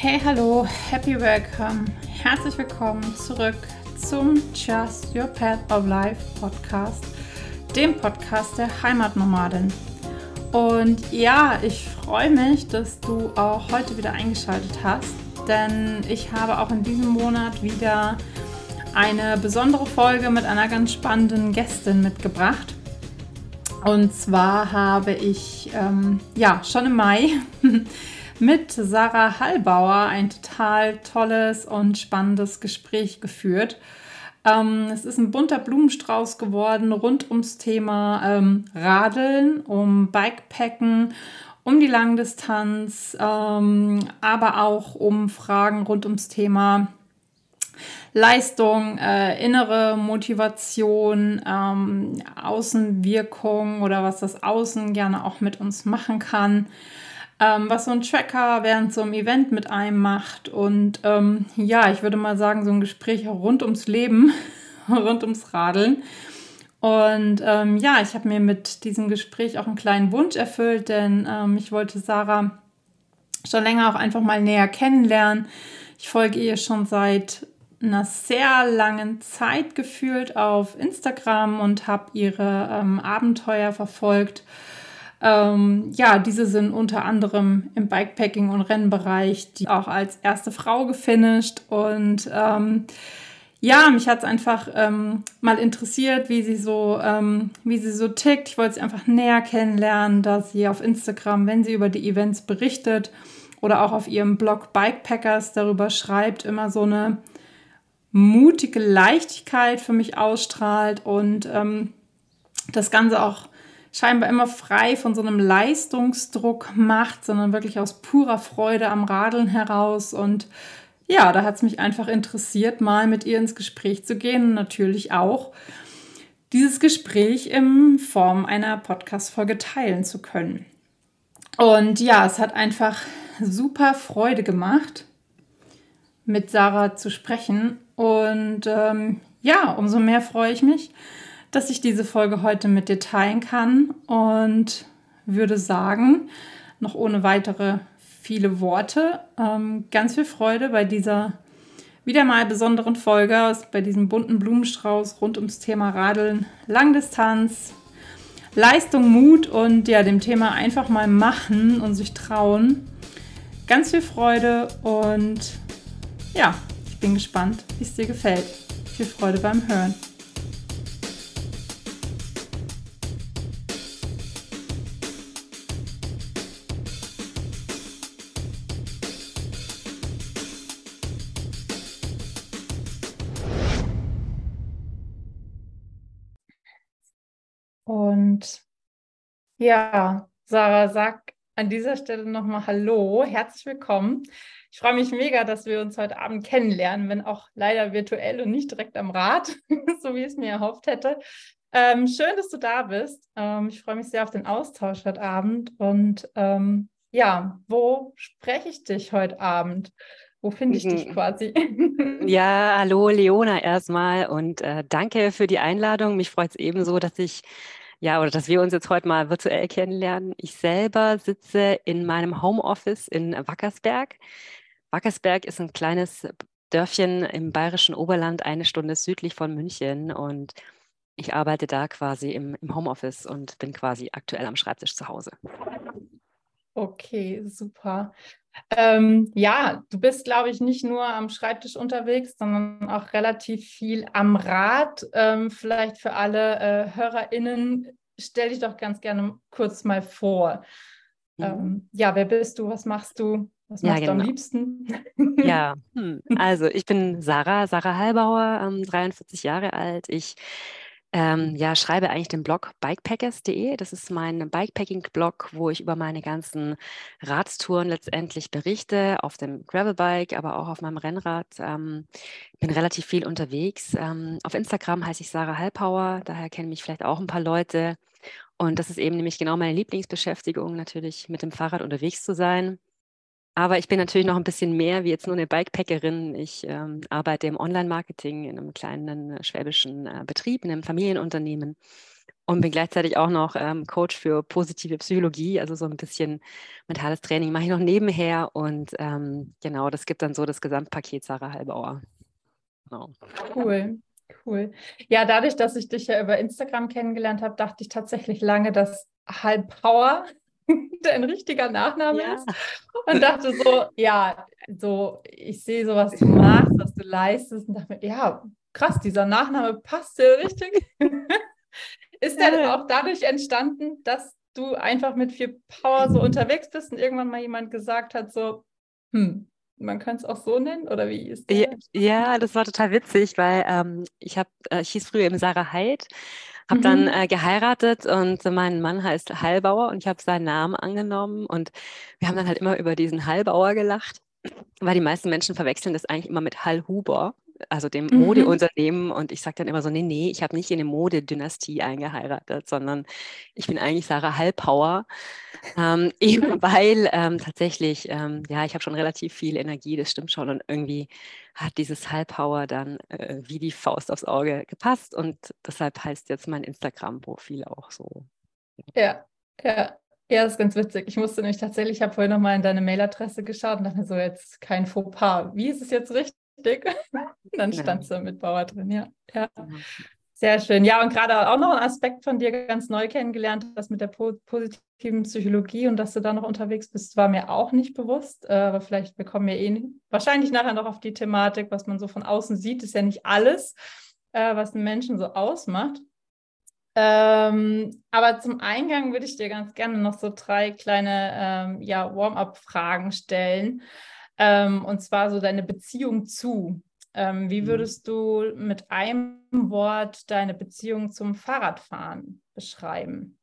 Hey, hallo, happy welcome. Herzlich willkommen zurück zum Just Your Path of Life Podcast, dem Podcast der Heimatnomadin. Und ja, ich freue mich, dass du auch heute wieder eingeschaltet hast, denn ich habe auch in diesem Monat wieder eine besondere Folge mit einer ganz spannenden Gästin mitgebracht. Und zwar habe ich ähm, ja schon im Mai mit Sarah Hallbauer ein total tolles und spannendes Gespräch geführt. Ähm, es ist ein bunter Blumenstrauß geworden rund ums Thema ähm, Radeln, um Bikepacken, um die Langdistanz, ähm, aber auch um Fragen rund ums Thema Leistung, äh, innere Motivation, ähm, Außenwirkung oder was das Außen gerne auch mit uns machen kann ähm, was so ein Tracker während so einem Event mit einem macht. Und ähm, ja, ich würde mal sagen, so ein Gespräch rund ums Leben, rund ums Radeln. Und ähm, ja, ich habe mir mit diesem Gespräch auch einen kleinen Wunsch erfüllt, denn ähm, ich wollte Sarah schon länger auch einfach mal näher kennenlernen. Ich folge ihr schon seit einer sehr langen Zeit gefühlt auf Instagram und habe ihre ähm, Abenteuer verfolgt ähm, ja, diese sind unter anderem im Bikepacking- und Rennbereich, die auch als erste Frau gefinisht. Und ähm, ja, mich hat es einfach ähm, mal interessiert, wie sie so, ähm, wie sie so tickt. Ich wollte sie einfach näher kennenlernen, da sie auf Instagram, wenn sie über die Events berichtet oder auch auf ihrem Blog Bikepackers darüber schreibt, immer so eine mutige Leichtigkeit für mich ausstrahlt und ähm, das Ganze auch scheinbar immer frei von so einem Leistungsdruck macht, sondern wirklich aus purer Freude am Radeln heraus. Und ja, da hat es mich einfach interessiert, mal mit ihr ins Gespräch zu gehen und natürlich auch dieses Gespräch in Form einer Podcast-Folge teilen zu können. Und ja, es hat einfach super Freude gemacht, mit Sarah zu sprechen. Und ähm, ja, umso mehr freue ich mich, dass ich diese Folge heute mit dir teilen kann und würde sagen, noch ohne weitere viele Worte, ähm, ganz viel Freude bei dieser wieder mal besonderen Folge, bei diesem bunten Blumenstrauß rund ums Thema Radeln, Langdistanz, Leistung, Mut und ja, dem Thema einfach mal machen und sich trauen. Ganz viel Freude und ja, ich bin gespannt, wie es dir gefällt. Viel Freude beim Hören. Ja, Sarah, sag an dieser Stelle nochmal Hallo, herzlich willkommen. Ich freue mich mega, dass wir uns heute Abend kennenlernen, wenn auch leider virtuell und nicht direkt am Rad, so wie ich es mir erhofft hätte. Ähm, schön, dass du da bist. Ähm, ich freue mich sehr auf den Austausch heute Abend. Und ähm, ja, wo spreche ich dich heute Abend? Wo finde ich dich mhm. quasi? Ja, hallo Leona erstmal und äh, danke für die Einladung. Mich freut es ebenso, dass ich ja, oder dass wir uns jetzt heute mal virtuell kennenlernen. Ich selber sitze in meinem Homeoffice in Wackersberg. Wackersberg ist ein kleines Dörfchen im bayerischen Oberland, eine Stunde südlich von München. Und ich arbeite da quasi im, im Homeoffice und bin quasi aktuell am Schreibtisch zu Hause. Okay, super. Ähm, ja, du bist, glaube ich, nicht nur am Schreibtisch unterwegs, sondern auch relativ viel am Rad. Ähm, vielleicht für alle äh, HörerInnen, stell dich doch ganz gerne kurz mal vor. Mhm. Ähm, ja, wer bist du? Was machst du? Was machst ja, genau. du am genau. liebsten? Ja, hm. also ich bin Sarah, Sarah Hallbauer, 43 ähm, Jahre alt. Ich ähm, ja, schreibe eigentlich den Blog bikepackers.de. Das ist mein Bikepacking-Blog, wo ich über meine ganzen Radtouren letztendlich berichte, auf dem Gravelbike, aber auch auf meinem Rennrad. Ähm, bin relativ viel unterwegs. Ähm, auf Instagram heiße ich Sarah Hallpower, daher kennen mich vielleicht auch ein paar Leute. Und das ist eben nämlich genau meine Lieblingsbeschäftigung, natürlich mit dem Fahrrad unterwegs zu sein. Aber ich bin natürlich noch ein bisschen mehr wie jetzt nur eine Bikepackerin. Ich ähm, arbeite im Online-Marketing in einem kleinen äh, schwäbischen äh, Betrieb, in einem Familienunternehmen und bin gleichzeitig auch noch ähm, Coach für positive Psychologie, also so ein bisschen mentales Training mache ich noch nebenher und ähm, genau, das gibt dann so das Gesamtpaket Sarah Halbauer. Genau. Cool. Cool. Ja, dadurch, dass ich dich ja über Instagram kennengelernt habe, dachte ich tatsächlich lange, dass Halbpower dein richtiger Nachname ja. ist. Und dachte so, ja, so, ich sehe so, was du machst, was du leistest und dachte mir, ja, krass, dieser Nachname passt dir richtig. ist der ja. auch dadurch entstanden, dass du einfach mit viel Power so unterwegs bist und irgendwann mal jemand gesagt hat, so, hm, man kann es auch so nennen oder wie ist das? Ja, ja, das war total witzig, weil ähm, ich habe, äh, ich hieß früher eben Sarah Heid habe mhm. dann äh, geheiratet und mein Mann heißt Hallbauer und ich habe seinen Namen angenommen und wir haben dann halt immer über diesen Hallbauer gelacht, weil die meisten Menschen verwechseln das eigentlich immer mit Hallhuber also dem mhm. Modeunternehmen. Und ich sage dann immer so, nee, nee, ich habe nicht in eine Modedynastie eingeheiratet, sondern ich bin eigentlich Sarah Hallpower. Ähm, eben weil ähm, tatsächlich, ähm, ja, ich habe schon relativ viel Energie, das stimmt schon. Und irgendwie hat dieses Hallpower dann äh, wie die Faust aufs Auge gepasst. Und deshalb heißt jetzt mein Instagram-Profil auch so. Ja, ja. Ja, das ist ganz witzig. Ich musste nämlich tatsächlich, ich habe vorhin nochmal in deine Mailadresse geschaut und dachte mir so, jetzt kein Fauxpas. Wie ist es jetzt richtig? Dick. Dann standst du mit Bauer drin, ja. ja. Sehr schön. Ja, und gerade auch noch ein Aspekt von dir ganz neu kennengelernt, das mit der positiven Psychologie und dass du da noch unterwegs bist, war mir auch nicht bewusst. Äh, aber vielleicht bekommen wir eh wahrscheinlich nachher noch auf die Thematik, was man so von außen sieht, ist ja nicht alles, äh, was einen Menschen so ausmacht. Ähm, aber zum Eingang würde ich dir ganz gerne noch so drei kleine ähm, ja, Warm-up-Fragen stellen. Ähm, und zwar so deine Beziehung zu. Ähm, wie mhm. würdest du mit einem Wort deine Beziehung zum Fahrradfahren beschreiben?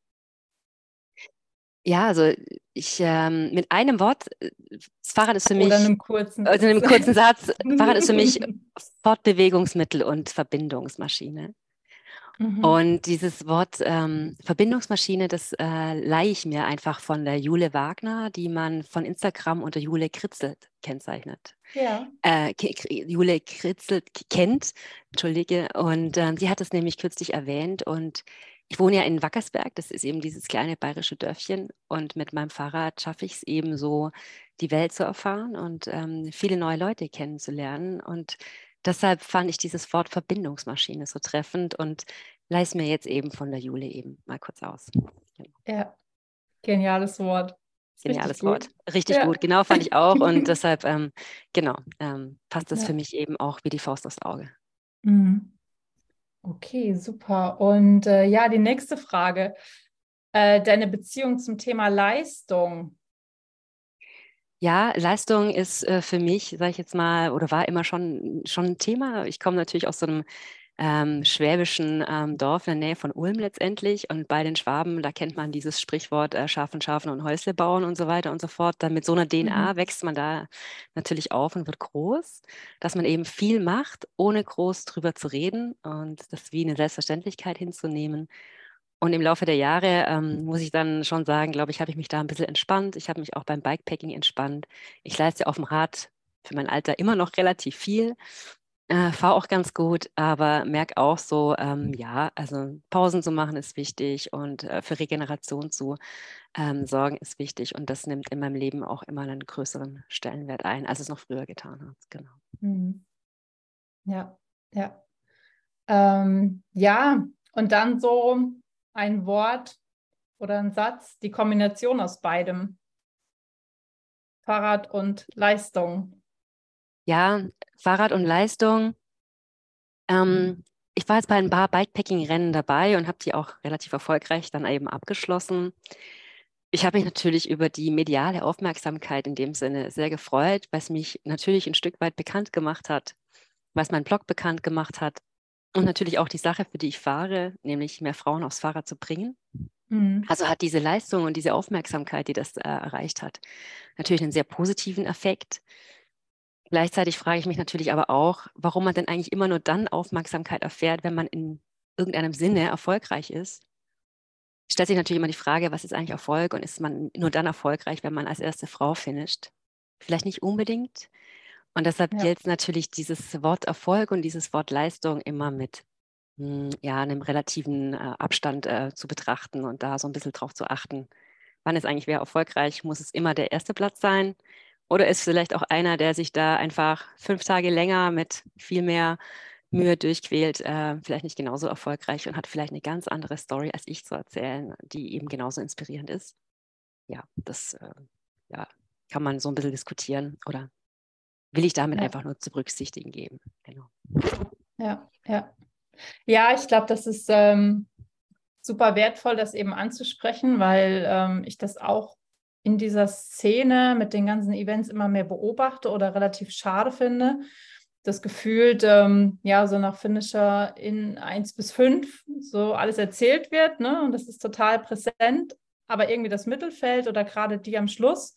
Ja, also ich ähm, mit einem Wort, äh, das Fahrrad ist für mich. Oder einem kurzen, also einem kurzen Satz. Fahrrad ist für mich Fortbewegungsmittel und Verbindungsmaschine. Mhm. Und dieses Wort ähm, Verbindungsmaschine, das äh, leihe ich mir einfach von der Jule Wagner, die man von Instagram unter Jule Kritzelt kennzeichnet. Ja. Äh, Jule Kritzelt kennt, entschuldige. Und äh, sie hat es nämlich kürzlich erwähnt. Und ich wohne ja in Wackersberg, das ist eben dieses kleine bayerische Dörfchen. Und mit meinem Fahrrad schaffe ich es eben so, die Welt zu erfahren und ähm, viele neue Leute kennenzulernen. Und deshalb fand ich dieses Wort Verbindungsmaschine so treffend und leise mir jetzt eben von der Jule eben mal kurz aus. Genau. Ja, geniales Wort. Geniales Richtig Wort. Gut. Richtig ja. gut, genau fand ich auch. Und deshalb, ähm, genau, ähm, passt das ja. für mich eben auch wie die Faust aufs Auge. Mhm. Okay, super. Und äh, ja, die nächste Frage. Äh, deine Beziehung zum Thema Leistung. Ja, Leistung ist äh, für mich, sage ich jetzt mal, oder war immer schon, schon ein Thema. Ich komme natürlich aus so einem ähm, schwäbischen ähm, Dorf in der Nähe von Ulm letztendlich. Und bei den Schwaben, da kennt man dieses Sprichwort äh, Schafen, Schafen und Häusle bauen und so weiter und so fort. Dann mit so einer DNA mhm. wächst man da natürlich auf und wird groß, dass man eben viel macht, ohne groß drüber zu reden und das wie eine Selbstverständlichkeit hinzunehmen. Und im Laufe der Jahre ähm, muss ich dann schon sagen, glaube ich, habe ich mich da ein bisschen entspannt. Ich habe mich auch beim Bikepacking entspannt. Ich leiste auf dem Rad für mein Alter immer noch relativ viel. Äh, fahre auch ganz gut, aber merke auch so, ähm, ja, also Pausen zu machen ist wichtig und äh, für Regeneration zu ähm, sorgen ist wichtig und das nimmt in meinem Leben auch immer einen größeren Stellenwert ein, als es noch früher getan hat. Genau. Mhm. Ja, ja. Ähm, ja, und dann so ein Wort oder ein Satz, die Kombination aus beidem. Fahrrad und Leistung. Ja, Fahrrad und Leistung. Ähm, ich war jetzt bei ein paar Bikepacking-Rennen dabei und habe die auch relativ erfolgreich dann eben abgeschlossen. Ich habe mich natürlich über die mediale Aufmerksamkeit in dem Sinne sehr gefreut, was mich natürlich ein Stück weit bekannt gemacht hat, was mein Blog bekannt gemacht hat und natürlich auch die Sache, für die ich fahre, nämlich mehr Frauen aufs Fahrrad zu bringen. Mhm. Also hat diese Leistung und diese Aufmerksamkeit, die das äh, erreicht hat, natürlich einen sehr positiven Effekt. Gleichzeitig frage ich mich natürlich aber auch, warum man denn eigentlich immer nur dann Aufmerksamkeit erfährt, wenn man in irgendeinem Sinne erfolgreich ist. Stellt sich natürlich immer die Frage, was ist eigentlich Erfolg und ist man nur dann erfolgreich, wenn man als erste Frau finisht? Vielleicht nicht unbedingt, und deshalb ja. gilt natürlich dieses Wort Erfolg und dieses Wort Leistung immer mit hm, ja, einem relativen äh, Abstand äh, zu betrachten und da so ein bisschen drauf zu achten. Wann ist eigentlich wer erfolgreich? Muss es immer der erste Platz sein? Oder ist vielleicht auch einer, der sich da einfach fünf Tage länger mit viel mehr Mühe durchquält, äh, vielleicht nicht genauso erfolgreich und hat vielleicht eine ganz andere Story als ich zu erzählen, die eben genauso inspirierend ist? Ja, das äh, ja, kann man so ein bisschen diskutieren oder will ich damit ja. einfach nur zu berücksichtigen geben. Genau. Ja, ja. Ja, ich glaube, das ist ähm, super wertvoll, das eben anzusprechen, weil ähm, ich das auch in dieser Szene mit den ganzen Events immer mehr beobachte oder relativ schade finde. Das gefühlt, ähm, ja, so nach Finisher in 1 bis 5 so alles erzählt wird, ne? Und das ist total präsent, aber irgendwie das Mittelfeld oder gerade die am Schluss,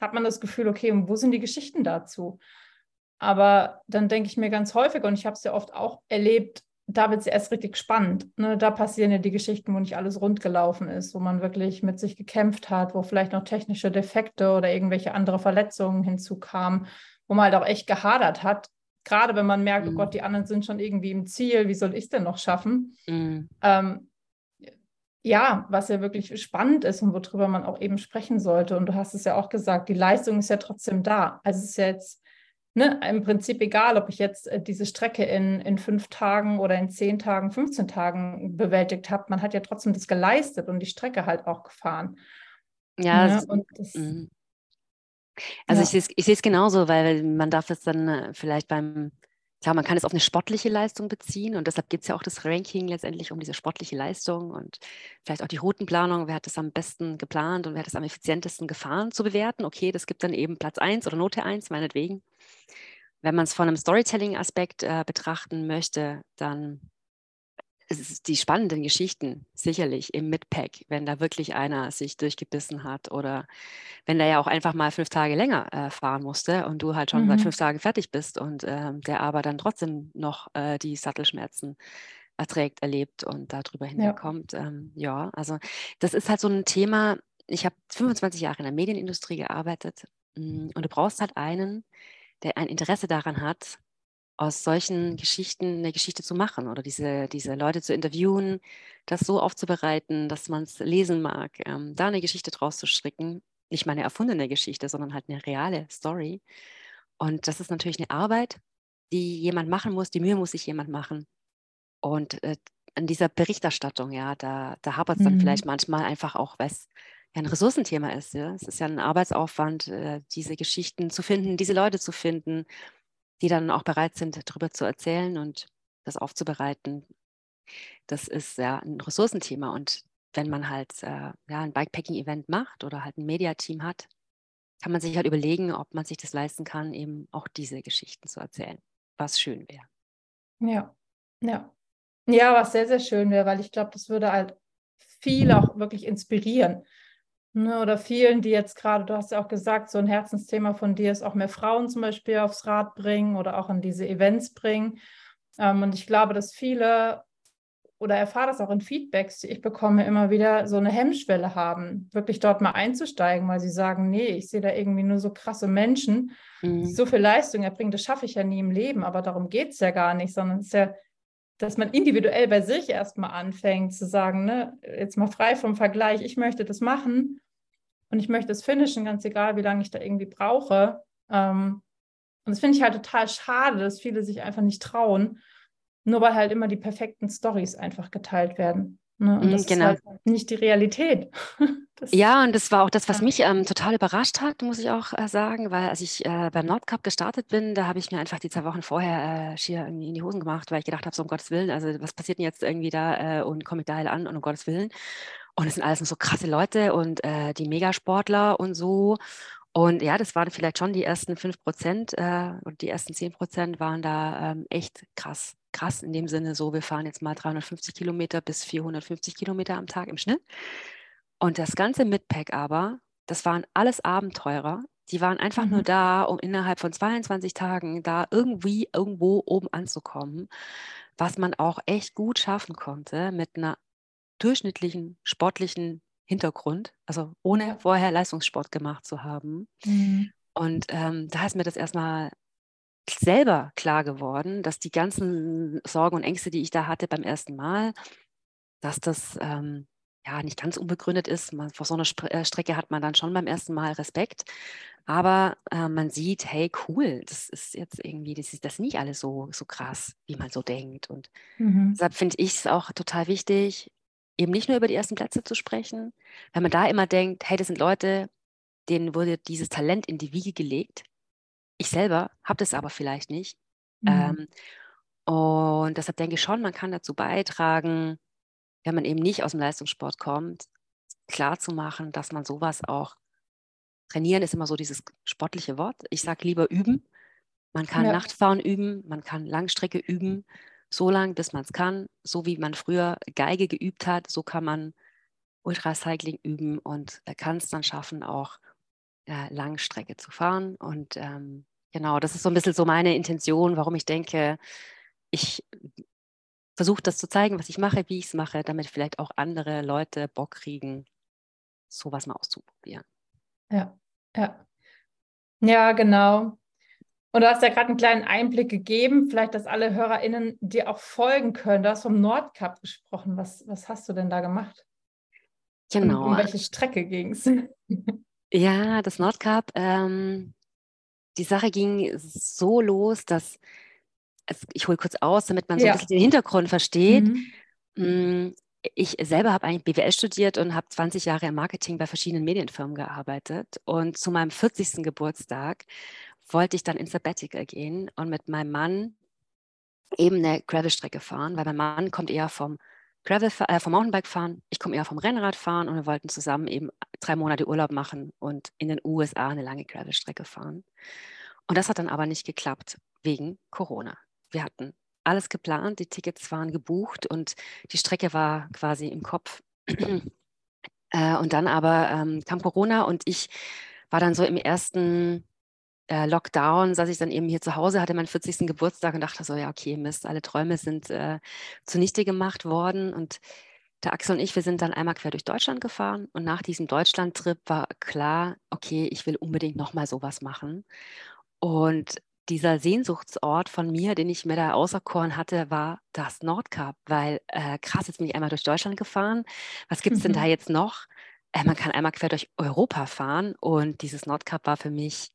hat man das Gefühl, okay, und wo sind die Geschichten dazu? Aber dann denke ich mir ganz häufig, und ich habe es ja oft auch erlebt, da wird es erst richtig spannend. Ne? Da passieren ja die Geschichten, wo nicht alles rund gelaufen ist, wo man wirklich mit sich gekämpft hat, wo vielleicht noch technische Defekte oder irgendwelche andere Verletzungen hinzukamen, wo man halt auch echt gehadert hat. Gerade wenn man merkt, oh mhm. oh Gott, die anderen sind schon irgendwie im Ziel, wie soll ich es denn noch schaffen? Mhm. Ähm, ja, was ja wirklich spannend ist und worüber man auch eben sprechen sollte. Und du hast es ja auch gesagt, die Leistung ist ja trotzdem da. Also es ist ja jetzt ne, im Prinzip egal, ob ich jetzt äh, diese Strecke in, in fünf Tagen oder in zehn Tagen, 15 Tagen bewältigt habe, man hat ja trotzdem das geleistet und die Strecke halt auch gefahren. Ja, ne? und das, mhm. also ja. ich sehe es genauso, weil man darf es dann äh, vielleicht beim Klar, man kann es auf eine sportliche Leistung beziehen und deshalb geht es ja auch das Ranking letztendlich um diese sportliche Leistung und vielleicht auch die Routenplanung, wer hat das am besten geplant und wer hat das am effizientesten gefahren zu bewerten. Okay, das gibt dann eben Platz 1 oder Note 1, meinetwegen. Wenn man es von einem Storytelling-Aspekt äh, betrachten möchte, dann die spannenden Geschichten sicherlich im Midpack, wenn da wirklich einer sich durchgebissen hat oder wenn der ja auch einfach mal fünf Tage länger äh, fahren musste und du halt schon mhm. seit fünf Tagen fertig bist und äh, der aber dann trotzdem noch äh, die Sattelschmerzen erträgt, erlebt und darüber hinwegkommt. Ja. Ähm, ja, also das ist halt so ein Thema. Ich habe 25 Jahre in der Medienindustrie gearbeitet mm, und du brauchst halt einen, der ein Interesse daran hat, aus solchen Geschichten eine Geschichte zu machen oder diese, diese Leute zu interviewen, das so aufzubereiten, dass man es lesen mag, ähm, da eine Geschichte draus zu stricken. Nicht mal eine erfundene Geschichte, sondern halt eine reale Story. Und das ist natürlich eine Arbeit, die jemand machen muss, die Mühe muss sich jemand machen. Und äh, an dieser Berichterstattung, ja, da, da hapert es dann mhm. vielleicht manchmal einfach auch, weil es ja ein Ressourcenthema ist. Ja? Es ist ja ein Arbeitsaufwand, äh, diese Geschichten zu finden, diese Leute zu finden, die dann auch bereit sind, darüber zu erzählen und das aufzubereiten. Das ist ja ein Ressourcenthema. Und wenn man halt äh, ja, ein Bikepacking-Event macht oder halt ein Mediateam hat, kann man sich halt überlegen, ob man sich das leisten kann, eben auch diese Geschichten zu erzählen, was schön wäre. Ja, ja. Ja, was sehr, sehr schön wäre, weil ich glaube, das würde halt viel auch wirklich inspirieren. Ne, oder vielen, die jetzt gerade, du hast ja auch gesagt, so ein Herzensthema von dir ist auch mehr Frauen zum Beispiel aufs Rad bringen oder auch in diese Events bringen. Ähm, und ich glaube, dass viele oder erfahre das auch in Feedbacks, die ich bekomme, immer wieder so eine Hemmschwelle haben, wirklich dort mal einzusteigen, weil sie sagen, nee, ich sehe da irgendwie nur so krasse Menschen, mhm. die so viel Leistung erbringen, das schaffe ich ja nie im Leben, aber darum geht es ja gar nicht, sondern es ist ja, dass man individuell bei sich erstmal anfängt zu sagen, ne, jetzt mal frei vom Vergleich, ich möchte das machen und ich möchte es finishen, ganz egal, wie lange ich da irgendwie brauche. Ähm, und das finde ich halt total schade, dass viele sich einfach nicht trauen, nur weil halt immer die perfekten Stories einfach geteilt werden. Ne? Und mhm, das genau. ist halt nicht die Realität. Das ja, und das war auch das, was mich ähm, total überrascht hat, muss ich auch äh, sagen, weil als ich äh, beim Nordcup gestartet bin, da habe ich mir einfach die zwei Wochen vorher äh, schier irgendwie in die Hosen gemacht, weil ich gedacht habe, so um Gottes Willen, also was passiert denn jetzt irgendwie da äh, und komme ich da heil an und um Gottes Willen. Und es sind alles so krasse Leute und äh, die Megasportler und so. Und ja, das waren vielleicht schon die ersten 5 Prozent äh, und die ersten 10 Prozent waren da ähm, echt krass. Krass in dem Sinne so, wir fahren jetzt mal 350 Kilometer bis 450 Kilometer am Tag im Schnitt. Und das ganze Midpack aber, das waren alles Abenteurer. Die waren einfach mhm. nur da, um innerhalb von 22 Tagen da irgendwie irgendwo oben anzukommen, was man auch echt gut schaffen konnte mit einer durchschnittlichen sportlichen Hintergrund, also ohne vorher Leistungssport gemacht zu haben. Mhm. Und ähm, da ist mir das erstmal selber klar geworden, dass die ganzen Sorgen und Ängste, die ich da hatte beim ersten Mal, dass das ähm, ja nicht ganz unbegründet ist. Man, vor so einer Sp äh, Strecke hat man dann schon beim ersten Mal Respekt. Aber äh, man sieht, hey, cool, das ist jetzt irgendwie, das ist das nicht alles so, so krass, wie man so denkt. Und mhm. deshalb finde ich es auch total wichtig, eben nicht nur über die ersten Plätze zu sprechen, weil man da immer denkt, hey, das sind Leute, denen wurde dieses Talent in die Wiege gelegt. Ich selber habe das aber vielleicht nicht. Mhm. Ähm, und deshalb denke ich schon, man kann dazu beitragen, wenn man eben nicht aus dem Leistungssport kommt, klar zu machen, dass man sowas auch trainieren ist immer so dieses sportliche Wort. Ich sage lieber üben. Man kann ja. Nachtfahren üben, man kann Langstrecke üben, so lange, bis man es kann. So wie man früher Geige geübt hat, so kann man Ultracycling üben und kann es dann schaffen, auch äh, Langstrecke zu fahren. Und ähm, genau, das ist so ein bisschen so meine Intention, warum ich denke, ich versuche das zu zeigen, was ich mache, wie ich es mache, damit vielleicht auch andere Leute Bock kriegen, sowas mal auszuprobieren. Ja, ja. Ja, genau. Und du hast ja gerade einen kleinen Einblick gegeben, vielleicht, dass alle HörerInnen dir auch folgen können. Du hast vom Nordcup gesprochen. Was, was hast du denn da gemacht? Genau. Und um welche Strecke ging es? Ja, das Nordcup, ähm, die Sache ging so los, dass, also ich hole kurz aus, damit man so ja. ein bisschen den Hintergrund versteht. Mhm. Mm, ich selber habe eigentlich BWL studiert und habe 20 Jahre im Marketing bei verschiedenen Medienfirmen gearbeitet. Und zu meinem 40. Geburtstag wollte ich dann ins Sabbatical gehen und mit meinem Mann eben eine Gravelstrecke fahren, weil mein Mann kommt eher vom Gravel, äh, vom Mountainbike fahren, ich komme eher vom Rennrad fahren und wir wollten zusammen eben drei Monate Urlaub machen und in den USA eine lange Gravelstrecke fahren. Und das hat dann aber nicht geklappt wegen Corona. Wir hatten alles geplant, die Tickets waren gebucht und die Strecke war quasi im Kopf. äh, und dann aber ähm, kam Corona und ich war dann so im ersten äh, Lockdown, saß ich dann eben hier zu Hause, hatte meinen 40. Geburtstag und dachte so, ja, okay, Mist, alle Träume sind äh, zunichte gemacht worden. Und der Axel und ich, wir sind dann einmal quer durch Deutschland gefahren und nach diesem Deutschland-Trip war klar, okay, ich will unbedingt nochmal sowas machen. Und dieser Sehnsuchtsort von mir, den ich mir da auserkoren hatte, war das Nordkap, weil äh, krass, jetzt bin ich einmal durch Deutschland gefahren. Was gibt es mhm. denn da mhm. jetzt noch? Äh, man kann einmal quer durch Europa fahren und dieses Nordkap war für mich,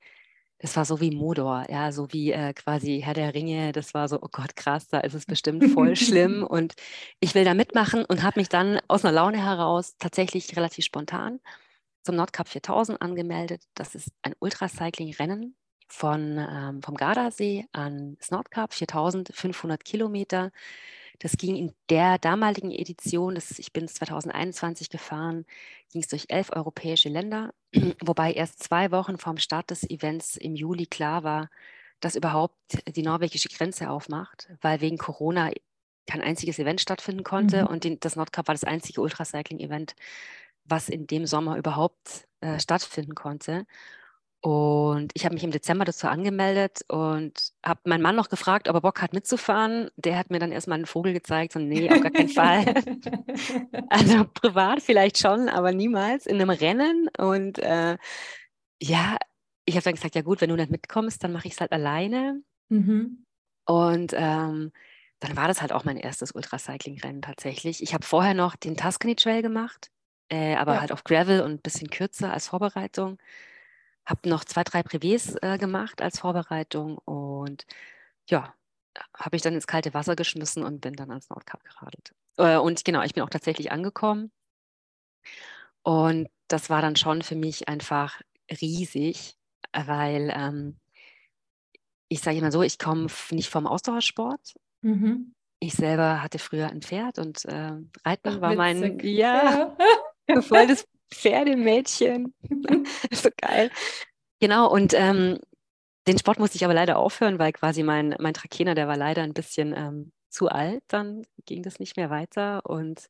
das war so wie Modor, ja, so wie äh, quasi Herr der Ringe. Das war so, oh Gott, krass, da ist es bestimmt voll schlimm und ich will da mitmachen und habe mich dann aus einer Laune heraus tatsächlich relativ spontan zum Nordkap 4000 angemeldet. Das ist ein Ultracycling-Rennen von, ähm, vom Gardasee ans Nordkap, 4500 Kilometer. Das ging in der damaligen Edition, das, ich bin 2021 gefahren, ging es durch elf europäische Länder, wobei erst zwei Wochen vorm Start des Events im Juli klar war, dass überhaupt die norwegische Grenze aufmacht, weil wegen Corona kein einziges Event stattfinden konnte mhm. und den, das Nordkap war das einzige Ultracycling-Event, was in dem Sommer überhaupt äh, stattfinden konnte. Und ich habe mich im Dezember dazu angemeldet und habe meinen Mann noch gefragt, ob er Bock hat mitzufahren. Der hat mir dann erstmal einen Vogel gezeigt und nee, auf gar keinen Fall. also privat vielleicht schon, aber niemals in einem Rennen. Und äh, ja, ich habe dann gesagt, ja gut, wenn du nicht mitkommst, dann mache ich es halt alleine. Mhm. Und ähm, dann war das halt auch mein erstes Ultracycling-Rennen tatsächlich. Ich habe vorher noch den Tuscany Trail gemacht, äh, aber ja. halt auf Gravel und ein bisschen kürzer als Vorbereitung habe noch zwei, drei Privés äh, gemacht als Vorbereitung und ja, habe ich dann ins kalte Wasser geschmissen und bin dann ans Nordkap geradelt. Äh, und genau, ich bin auch tatsächlich angekommen. Und das war dann schon für mich einfach riesig, weil ähm, ich sage immer so, ich komme nicht vom Ausdauersport. Mhm. Ich selber hatte früher ein Pferd und äh, Reiten Ach, war mein ja, ja. voll das Pferdemädchen. so geil. Genau, und ähm, den Sport musste ich aber leider aufhören, weil quasi mein, mein Trakener, der war leider ein bisschen ähm, zu alt, dann ging das nicht mehr weiter. Und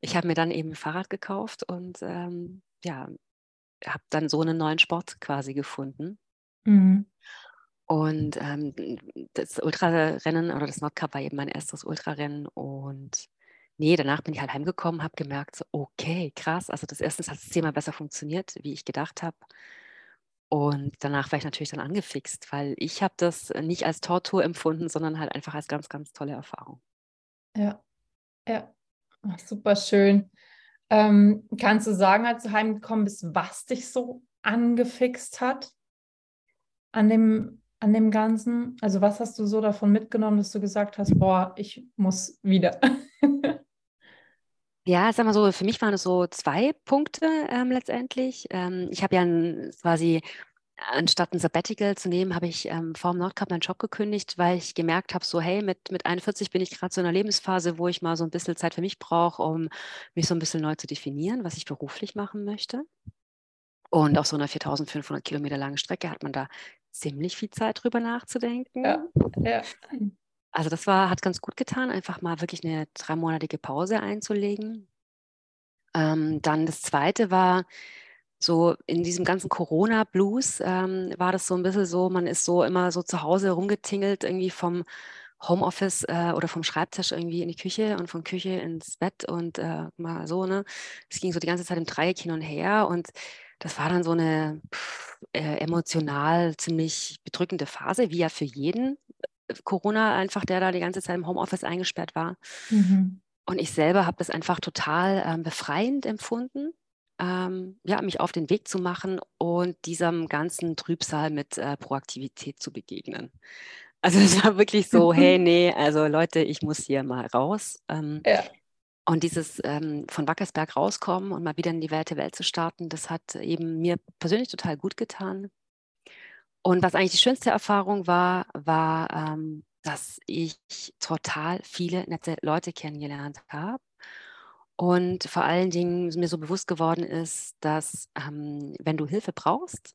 ich habe mir dann eben ein Fahrrad gekauft und ähm, ja, habe dann so einen neuen Sport quasi gefunden. Mhm. Und ähm, das Ultrarennen oder das Nordcup war eben mein erstes Ultrarennen und Nee, danach bin ich halt heimgekommen, habe gemerkt, so, okay, krass. Also das erste hat das Thema besser funktioniert, wie ich gedacht habe. Und danach war ich natürlich dann angefixt, weil ich habe das nicht als Tortur empfunden, sondern halt einfach als ganz, ganz tolle Erfahrung. Ja, ja, Ach, super schön. Ähm, kannst du sagen, als du heimgekommen bist, was dich so angefixt hat an dem, an dem Ganzen? Also was hast du so davon mitgenommen, dass du gesagt hast, boah, ich muss wieder? Ja, sag mal so, für mich waren es so zwei Punkte ähm, letztendlich. Ähm, ich habe ja ein, quasi, anstatt ein Sabbatical zu nehmen, habe ich ähm, vor dem Nordcup meinen Job gekündigt, weil ich gemerkt habe, so hey, mit, mit 41 bin ich gerade so in einer Lebensphase, wo ich mal so ein bisschen Zeit für mich brauche, um mich so ein bisschen neu zu definieren, was ich beruflich machen möchte. Und auf so einer 4500 Kilometer langen Strecke hat man da ziemlich viel Zeit drüber nachzudenken. Ja, ja. Also das war, hat ganz gut getan, einfach mal wirklich eine dreimonatige Pause einzulegen. Ähm, dann das zweite war, so in diesem ganzen Corona-Blues ähm, war das so ein bisschen so, man ist so immer so zu Hause rumgetingelt, irgendwie vom Homeoffice äh, oder vom Schreibtisch irgendwie in die Küche und von Küche ins Bett und äh, mal so, ne? Es ging so die ganze Zeit im Dreieck hin und her und das war dann so eine pff, äh, emotional ziemlich bedrückende Phase, wie ja für jeden Corona einfach, der da die ganze Zeit im Homeoffice eingesperrt war. Mhm. Und ich selber habe das einfach total ähm, befreiend empfunden, ähm, ja, mich auf den Weg zu machen und diesem ganzen Trübsal mit äh, Proaktivität zu begegnen. Also es war wirklich so, hey, nee, also Leute, ich muss hier mal raus. Ähm, ja. Und dieses ähm, von Wackersberg rauskommen und mal wieder in die weite Welt zu starten, das hat eben mir persönlich total gut getan. Und was eigentlich die schönste Erfahrung war, war, ähm, dass ich total viele nette Leute kennengelernt habe. Und vor allen Dingen mir so bewusst geworden ist, dass ähm, wenn du Hilfe brauchst,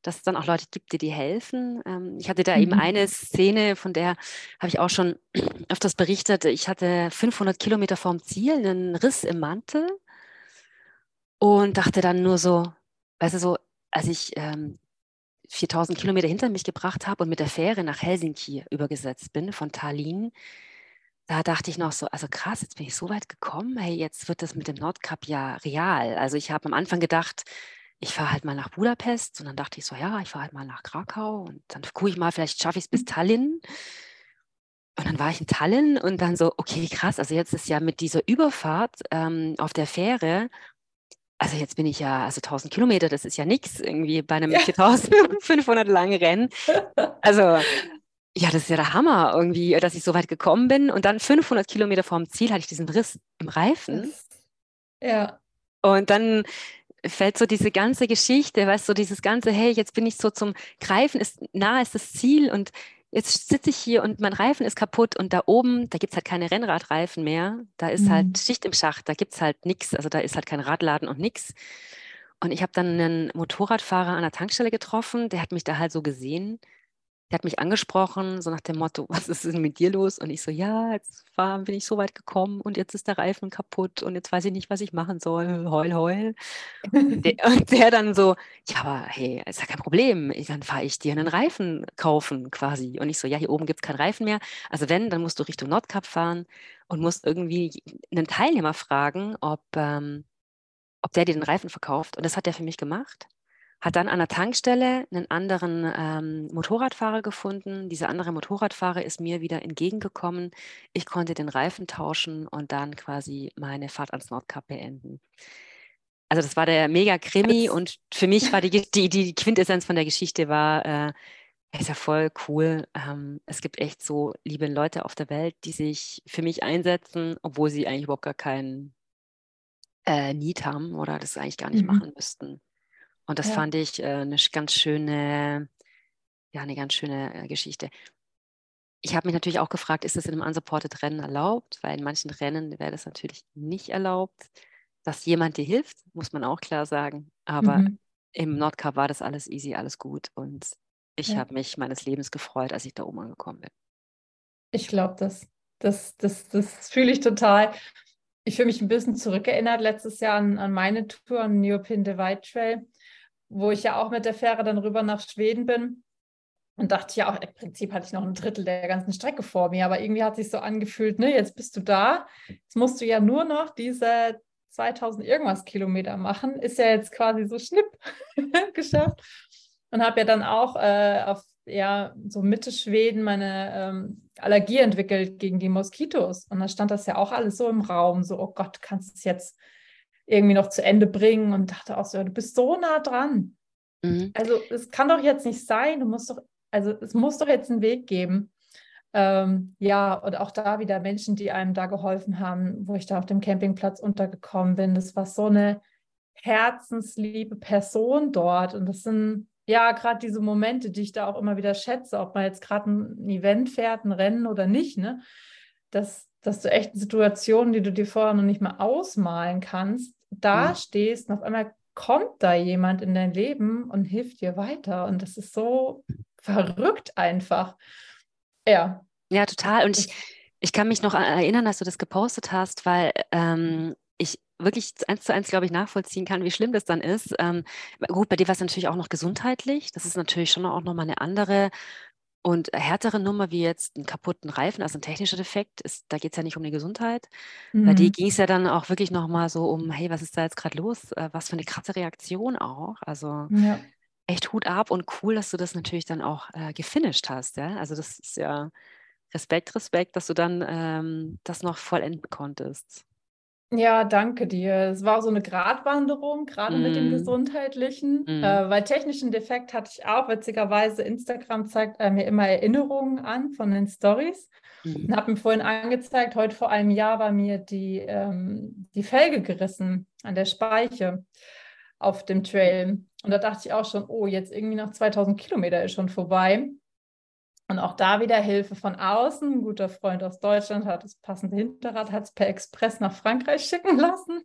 dass es dann auch Leute gibt, die dir helfen. Ähm, ich hatte da mhm. eben eine Szene, von der habe ich auch schon öfters berichtet. Ich hatte 500 Kilometer vorm Ziel einen Riss im Mantel und dachte dann nur so, weißt du, so, als ich ähm, 4000 Kilometer hinter mich gebracht habe und mit der Fähre nach Helsinki übergesetzt bin von Tallinn, da dachte ich noch so, also krass, jetzt bin ich so weit gekommen, hey, jetzt wird das mit dem Nordcup ja real. Also ich habe am Anfang gedacht, ich fahre halt mal nach Budapest und dann dachte ich so, ja, ich fahre halt mal nach Krakau und dann gucke ich mal, vielleicht schaffe ich es bis mhm. Tallinn. Und dann war ich in Tallinn und dann so, okay, krass, also jetzt ist ja mit dieser Überfahrt ähm, auf der Fähre also jetzt bin ich ja, also 1000 Kilometer, das ist ja nichts irgendwie bei einem ja. 4500 langen Rennen. Also ja, das ist ja der Hammer irgendwie, dass ich so weit gekommen bin und dann 500 Kilometer vorm Ziel hatte ich diesen Riss im Reifen. Ja. Und dann fällt so diese ganze Geschichte, weißt du, so dieses ganze, hey, jetzt bin ich so zum Greifen, ist nah ist das Ziel und jetzt sitze ich hier und mein Reifen ist kaputt und da oben, da gibt es halt keine Rennradreifen mehr. Da ist halt mhm. halt Schicht im Schacht, da gibt es halt nichts. Also da ist halt kein Radladen und nichts. Und ich habe dann einen Motorradfahrer an der Tankstelle getroffen, der hat mich da halt so gesehen der hat mich angesprochen, so nach dem Motto, was ist denn mit dir los? Und ich so, ja, jetzt war, bin ich so weit gekommen und jetzt ist der Reifen kaputt und jetzt weiß ich nicht, was ich machen soll. Heul, heul. und, der, und der dann so, ja, aber hey, ist ja kein Problem. Dann fahre ich dir einen Reifen kaufen quasi. Und ich so, ja, hier oben gibt es keinen Reifen mehr. Also wenn, dann musst du Richtung Nordkap fahren und musst irgendwie einen Teilnehmer fragen, ob, ähm, ob der dir den Reifen verkauft. Und das hat er für mich gemacht hat dann an der Tankstelle einen anderen ähm, Motorradfahrer gefunden. Dieser andere Motorradfahrer ist mir wieder entgegengekommen. Ich konnte den Reifen tauschen und dann quasi meine Fahrt ans Nordkap beenden. Also das war der Mega-Krimi und für mich war die, die, die Quintessenz von der Geschichte war, äh, ist ja voll cool. Ähm, es gibt echt so liebe Leute auf der Welt, die sich für mich einsetzen, obwohl sie eigentlich überhaupt gar keinen äh, Need haben oder das eigentlich gar nicht mhm. machen müssten. Und das ja. fand ich äh, eine ganz schöne, ja, eine ganz schöne äh, Geschichte. Ich habe mich natürlich auch gefragt, ist das in einem unsupported Rennen erlaubt? Weil in manchen Rennen wäre das natürlich nicht erlaubt. Dass jemand dir hilft, muss man auch klar sagen. Aber mhm. im Nordcup war das alles easy, alles gut. Und ich ja. habe mich meines Lebens gefreut, als ich da oben angekommen bin. Ich glaube, das, das, das, das fühle ich total. Ich fühle mich ein bisschen zurückerinnert letztes Jahr an, an meine Tour, an European Divide Trail wo ich ja auch mit der Fähre dann rüber nach Schweden bin. Und dachte ja auch, im Prinzip hatte ich noch ein Drittel der ganzen Strecke vor mir, aber irgendwie hat sich so angefühlt, ne, jetzt bist du da, jetzt musst du ja nur noch diese 2000 irgendwas Kilometer machen, ist ja jetzt quasi so schnipp geschafft. und habe ja dann auch äh, auf ja, so Mitte Schweden meine ähm, Allergie entwickelt gegen die Moskitos. Und da stand das ja auch alles so im Raum, so, oh Gott, kannst du es jetzt irgendwie noch zu Ende bringen und dachte auch so, du bist so nah dran. Mhm. Also es kann doch jetzt nicht sein, du musst doch, also es muss doch jetzt einen Weg geben. Ähm, ja, und auch da wieder Menschen, die einem da geholfen haben, wo ich da auf dem Campingplatz untergekommen bin. Das war so eine herzensliebe Person dort. Und das sind ja gerade diese Momente, die ich da auch immer wieder schätze, ob man jetzt gerade ein Event fährt, ein Rennen oder nicht, ne? Dass, dass du echt Situationen, die du dir vorher noch nicht mal ausmalen kannst, da mhm. stehst und auf einmal kommt da jemand in dein Leben und hilft dir weiter. Und das ist so verrückt einfach. Ja. Ja, total. Und ich, ich kann mich noch erinnern, dass du das gepostet hast, weil ähm, ich wirklich eins zu eins, glaube ich, nachvollziehen kann, wie schlimm das dann ist. Ähm, gut, bei dir war es natürlich auch noch gesundheitlich. Das ist natürlich schon auch nochmal eine andere und härtere Nummer wie jetzt einen kaputten Reifen, also ein technischer Defekt, ist, da geht es ja nicht um die Gesundheit. Mhm. Bei dir ging es ja dann auch wirklich nochmal so um, hey, was ist da jetzt gerade los? Äh, was für eine krasse Reaktion auch. Also ja. echt Hut ab und cool, dass du das natürlich dann auch äh, gefinisht hast. Ja? Also das ist ja Respekt, Respekt, dass du dann ähm, das noch vollenden konntest. Ja, danke dir. Es war so eine Gratwanderung, gerade mit dem mhm. Gesundheitlichen, Mm. äh, weil technischen Defekt hatte ich auch. Witzigerweise, Instagram zeigt äh, mir immer Erinnerungen an von den Stories. Mm. Und habe mir vorhin angezeigt, heute vor einem Jahr war mir die, ähm, die Felge gerissen an der Speiche auf dem Trail. Und da dachte ich auch schon, oh, jetzt irgendwie nach 2000 Kilometer ist schon vorbei. Und auch da wieder Hilfe von außen. Ein guter Freund aus Deutschland hat das passende Hinterrad, hat es per Express nach Frankreich schicken lassen.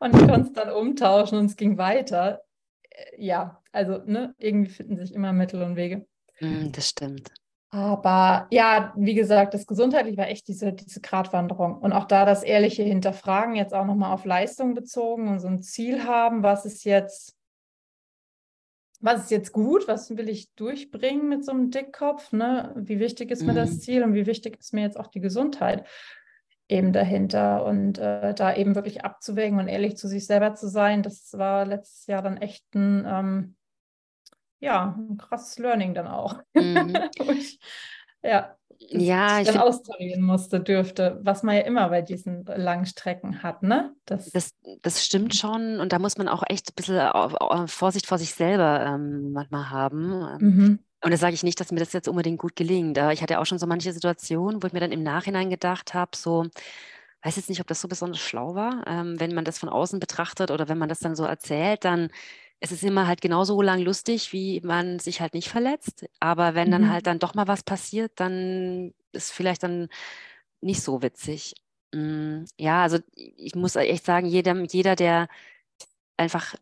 Und ich konnte es dann umtauschen und es ging weiter. Äh, ja, also ne, irgendwie finden sich immer Mittel und Wege. Mm, das stimmt. Aber ja, wie gesagt, das gesundheitlich war echt diese, diese Gratwanderung. Und auch da das ehrliche Hinterfragen, jetzt auch nochmal auf Leistung bezogen und so ein Ziel haben, was ist jetzt was ist jetzt gut, was will ich durchbringen mit so einem Dickkopf, ne? Wie wichtig ist mir das mhm. Ziel und wie wichtig ist mir jetzt auch die Gesundheit eben dahinter und äh, da eben wirklich abzuwägen und ehrlich zu sich selber zu sein, das war letztes Jahr dann echt ein, ähm, ja, ein krasses Learning dann auch. Mhm. ja, ja, ich dann austarieren musste, dürfte, was man ja immer bei diesen Langstrecken hat, ne? Das, das, das stimmt schon und da muss man auch echt ein bisschen Vorsicht vor sich selber ähm, manchmal haben. Mhm. Und da sage ich nicht, dass mir das jetzt unbedingt gut gelingt. Ich hatte auch schon so manche Situationen, wo ich mir dann im Nachhinein gedacht habe, so, weiß jetzt nicht, ob das so besonders schlau war, ähm, wenn man das von außen betrachtet oder wenn man das dann so erzählt, dann es ist immer halt genauso lang lustig, wie man sich halt nicht verletzt. Aber wenn dann halt mhm. dann doch mal was passiert, dann ist vielleicht dann nicht so witzig. Mm, ja, also ich muss echt sagen, jeder, jeder, der einfach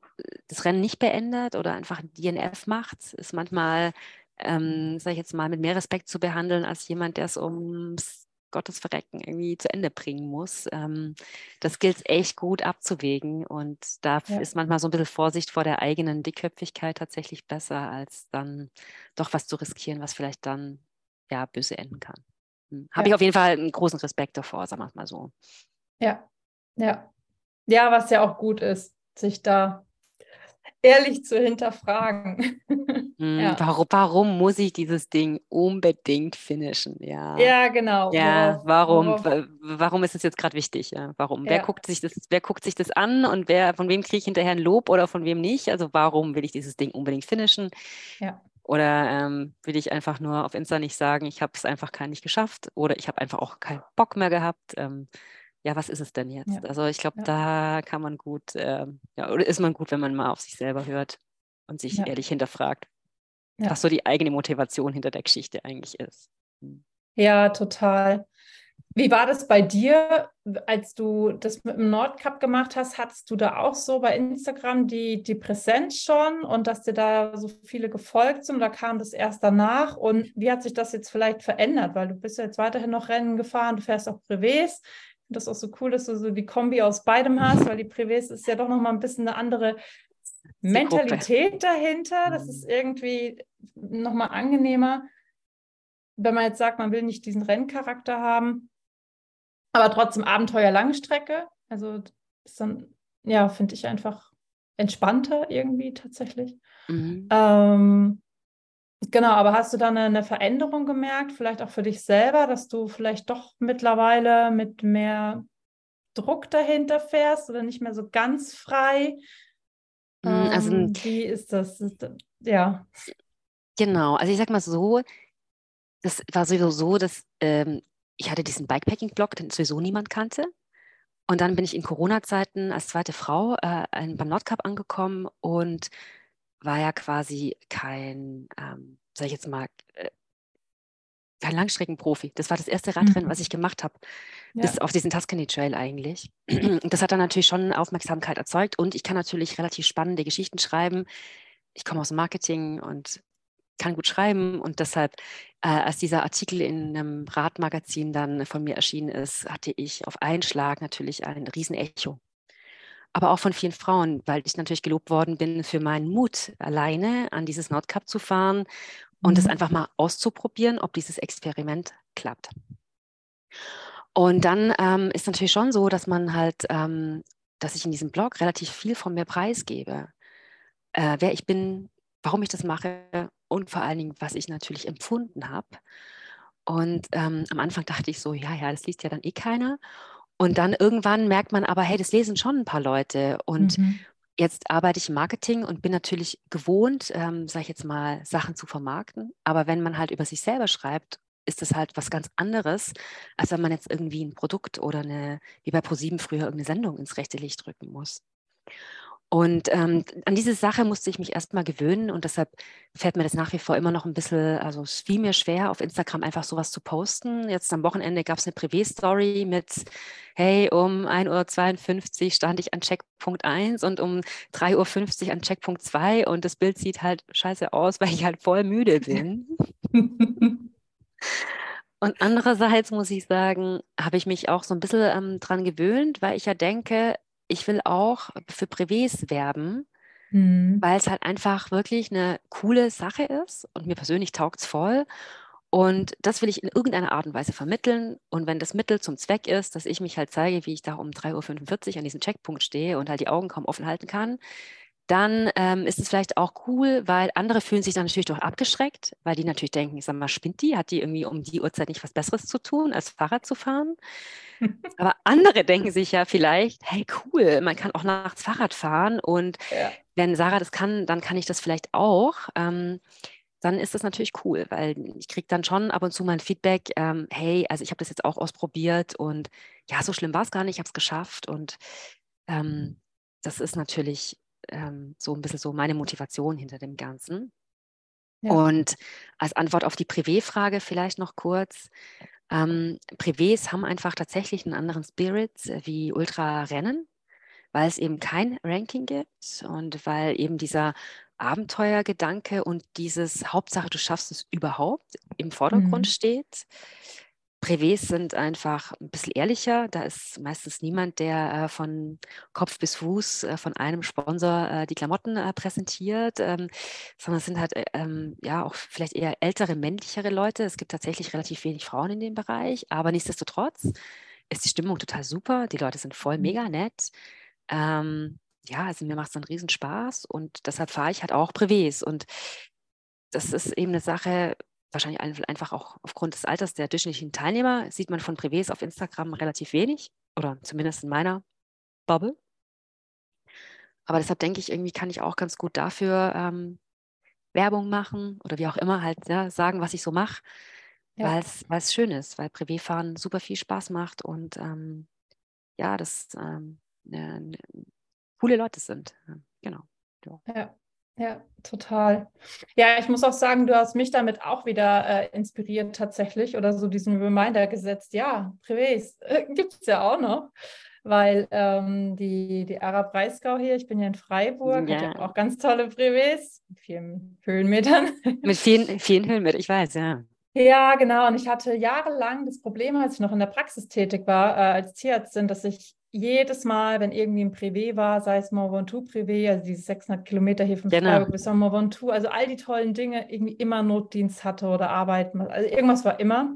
das Rennen nicht beendet oder einfach DNF macht, ist manchmal, ähm, sage ich jetzt mal, mit mehr Respekt zu behandeln als jemand, der es ums Gottes Verrecken irgendwie zu Ende bringen muss. Ähm, das gilt es echt gut abzuwägen und da ja. ist manchmal so ein bisschen Vorsicht vor der eigenen Dickköpfigkeit tatsächlich besser, als dann doch was zu riskieren, was vielleicht dann ja böse enden kann. Hm. Habe ja. ich auf jeden Fall einen großen Respekt davor, sagen wir es mal so. Ja, ja. Ja, was ja auch gut ist, sich da ehrlich zu hinterfragen. Mm, ja. warum, warum, muss ich dieses Ding unbedingt finishen? Ja, ja genau. Ja, warum, worauf? warum ist es jetzt gerade wichtig? Ja, warum? Ja. Wer, guckt sich das, wer guckt sich das an und wer, von wem kriege ich hinterher ein Lob oder von wem nicht? Also warum will ich dieses Ding unbedingt finishen? Ja. Oder ähm, will ich einfach nur auf Insta nicht sagen, ich habe es einfach gar nicht geschafft oder ich habe einfach auch keinen Bock mehr gehabt. Ähm, ja, was ist es denn jetzt? Ja. Also ich glaube, ja. da kann man gut, äh, ja, oder ist man gut, wenn man mal auf sich selber hört und sich ja. ehrlich hinterfragt, was so die eigene Motivation hinter der Geschichte eigentlich ist. Hm. Ja, total. Wie war das bei dir, als du das mit dem Nordcup gemacht hast? Hattest du da auch so bei Instagram die, die Präsenz schon und dass dir da so viele gefolgt sind? Oder kam das erst danach? Und wie hat sich das jetzt vielleicht verändert? Weil du bist ja jetzt weiterhin noch Rennen gefahren, du fährst auch Privés finde das auch so cool, dass du so die Kombi aus beidem hast, weil die Privés ist ja doch nochmal ein bisschen eine andere Mentalität dahinter. Das ist irgendwie nochmal angenehmer, wenn man jetzt sagt, man will nicht diesen Renncharakter haben, aber trotzdem Abenteuer Langstrecke. Also ist dann, ja, finde ich einfach entspannter irgendwie tatsächlich. Mhm. Ähm, genau, aber hast du dann eine, Veränderung gemerkt, vielleicht auch für dich selber, dass du vielleicht doch mittlerweile mit mehr Druck dahinter fährst oder nicht mehr so ganz frei? Mhm, also, ähm, wie ist das? Ja. Genau, also ich sag mal so, das war sowieso so, dass ähm, ich hatte diesen Bikepacking-Blog, den sowieso niemand kannte. Und dann bin ich in Corona-Zeiten als zweite Frau äh, beim Nordcup angekommen und war ja quasi kein, ähm, sag ich jetzt mal, äh, kein Langstreckenprofi. Das war das erste Radrennen, mhm. was ich gemacht habe, ja. bis auf diesen Tuscany Trail eigentlich. Und das hat dann natürlich schon Aufmerksamkeit erzeugt und ich kann natürlich relativ spannende Geschichten schreiben. Ich komme aus dem Marketing und kann gut schreiben und deshalb, äh, als dieser Artikel in einem Radmagazin dann von mir erschienen ist, hatte ich auf einen Schlag natürlich ein Riesenecho. Aber auch von vielen Frauen, weil ich natürlich gelobt worden bin für meinen Mut, alleine an dieses Nordcup zu fahren und es mhm. einfach mal auszuprobieren, ob dieses Experiment klappt. Und dann ähm, ist natürlich schon so, dass man halt, ähm, dass ich in diesem Blog relativ viel von mir preisgebe. Äh, wer ich bin, warum ich das mache und vor allen Dingen, was ich natürlich empfunden habe. Und ähm, am Anfang dachte ich so, ja, ja, das liest ja dann eh keiner. Und dann irgendwann merkt man aber, hey, das lesen schon ein paar Leute. Und mhm. jetzt arbeite ich im Marketing und bin natürlich gewohnt, ähm, sage ich jetzt mal, Sachen zu vermarkten. Aber wenn man halt über sich selber schreibt, ist das halt was ganz anderes, als wenn man jetzt irgendwie ein Produkt oder eine, wie bei ProSieben früher, irgendeine Sendung ins rechte Licht drücken muss. Und ähm, an diese Sache musste ich mich erstmal gewöhnen und deshalb fällt mir das nach wie vor immer noch ein bisschen, also es fiel mir schwer, auf Instagram einfach sowas zu posten. Jetzt am Wochenende gab es eine Privé-Story mit, hey, um 1.52 Uhr stand ich an Checkpunkt 1 und um 3.50 Uhr an Checkpunkt 2 und das Bild sieht halt scheiße aus, weil ich halt voll müde bin. Und andererseits muss ich sagen, habe ich mich auch so ein bisschen ähm, dran gewöhnt, weil ich ja denke, ich will auch für Privés werben, mhm. weil es halt einfach wirklich eine coole Sache ist und mir persönlich taugt es voll. Und das will ich in irgendeiner Art und Weise vermitteln. Und wenn das Mittel zum Zweck ist, dass ich mich halt zeige, wie ich da um 3.45 Uhr an diesem Checkpunkt stehe und halt die Augen kaum offen halten kann, dann ähm, ist es vielleicht auch cool, weil andere fühlen sich dann natürlich doch abgeschreckt, weil die natürlich denken, ich sag mal, spinnt die? Hat die irgendwie um die Uhrzeit nicht was Besseres zu tun, als Fahrrad zu fahren? Aber andere denken sich ja vielleicht, hey cool, man kann auch nachts Fahrrad fahren und ja. wenn Sarah das kann, dann kann ich das vielleicht auch. Ähm, dann ist das natürlich cool, weil ich kriege dann schon ab und zu mein Feedback, ähm, hey, also ich habe das jetzt auch ausprobiert und ja, so schlimm war es gar nicht, ich habe es geschafft und ähm, das ist natürlich ähm, so ein bisschen so meine Motivation hinter dem Ganzen. Ja. Und als Antwort auf die Privé-Frage vielleicht noch kurz. Ähm, Privés haben einfach tatsächlich einen anderen Spirit äh, wie Ultra-Rennen, weil es eben kein Ranking gibt und weil eben dieser Abenteuergedanke und dieses Hauptsache, du schaffst es überhaupt im Vordergrund mhm. steht. Privés sind einfach ein bisschen ehrlicher. Da ist meistens niemand, der äh, von Kopf bis Fuß äh, von einem Sponsor äh, die Klamotten äh, präsentiert, ähm, sondern es sind halt äh, ähm, ja auch vielleicht eher ältere, männlichere Leute. Es gibt tatsächlich relativ wenig Frauen in dem Bereich, aber nichtsdestotrotz ist die Stimmung total super. Die Leute sind voll mhm. mega nett. Ähm, ja, also mir macht es dann riesen Spaß und deshalb fahre ich halt auch Privés und das ist eben eine Sache, wahrscheinlich einfach auch aufgrund des Alters der durchschnittlichen Teilnehmer, sieht man von Privés auf Instagram relativ wenig oder zumindest in meiner Bubble. Aber deshalb denke ich, irgendwie kann ich auch ganz gut dafür ähm, Werbung machen oder wie auch immer halt ja, sagen, was ich so mache, ja. weil es schön ist, weil Privéfahren super viel Spaß macht und ähm, ja, das ähm, ne, ne, coole Leute sind. Genau. Ja. Ja. Total. Ja, ich muss auch sagen, du hast mich damit auch wieder äh, inspiriert tatsächlich oder so diesen Reminder gesetzt. Ja, Privés äh, gibt es ja auch noch, weil ähm, die, die Arab Breisgau hier, ich bin ja in Freiburg, ja. hat ja auch ganz tolle Privés mit vielen Höhenmetern. Mit vielen, vielen Höhenmetern, ich weiß, ja. Ja, genau. Und ich hatte jahrelang das Problem, als ich noch in der Praxis tätig war, äh, als Tierärztin, dass ich jedes Mal, wenn irgendwie ein Privé war, sei es Mont Ventoux Privé, also diese 600 Kilometer hier von genau. Freiburg bis Mont Ventoux, also all die tollen Dinge, irgendwie immer Notdienst hatte oder arbeiten, also irgendwas war immer.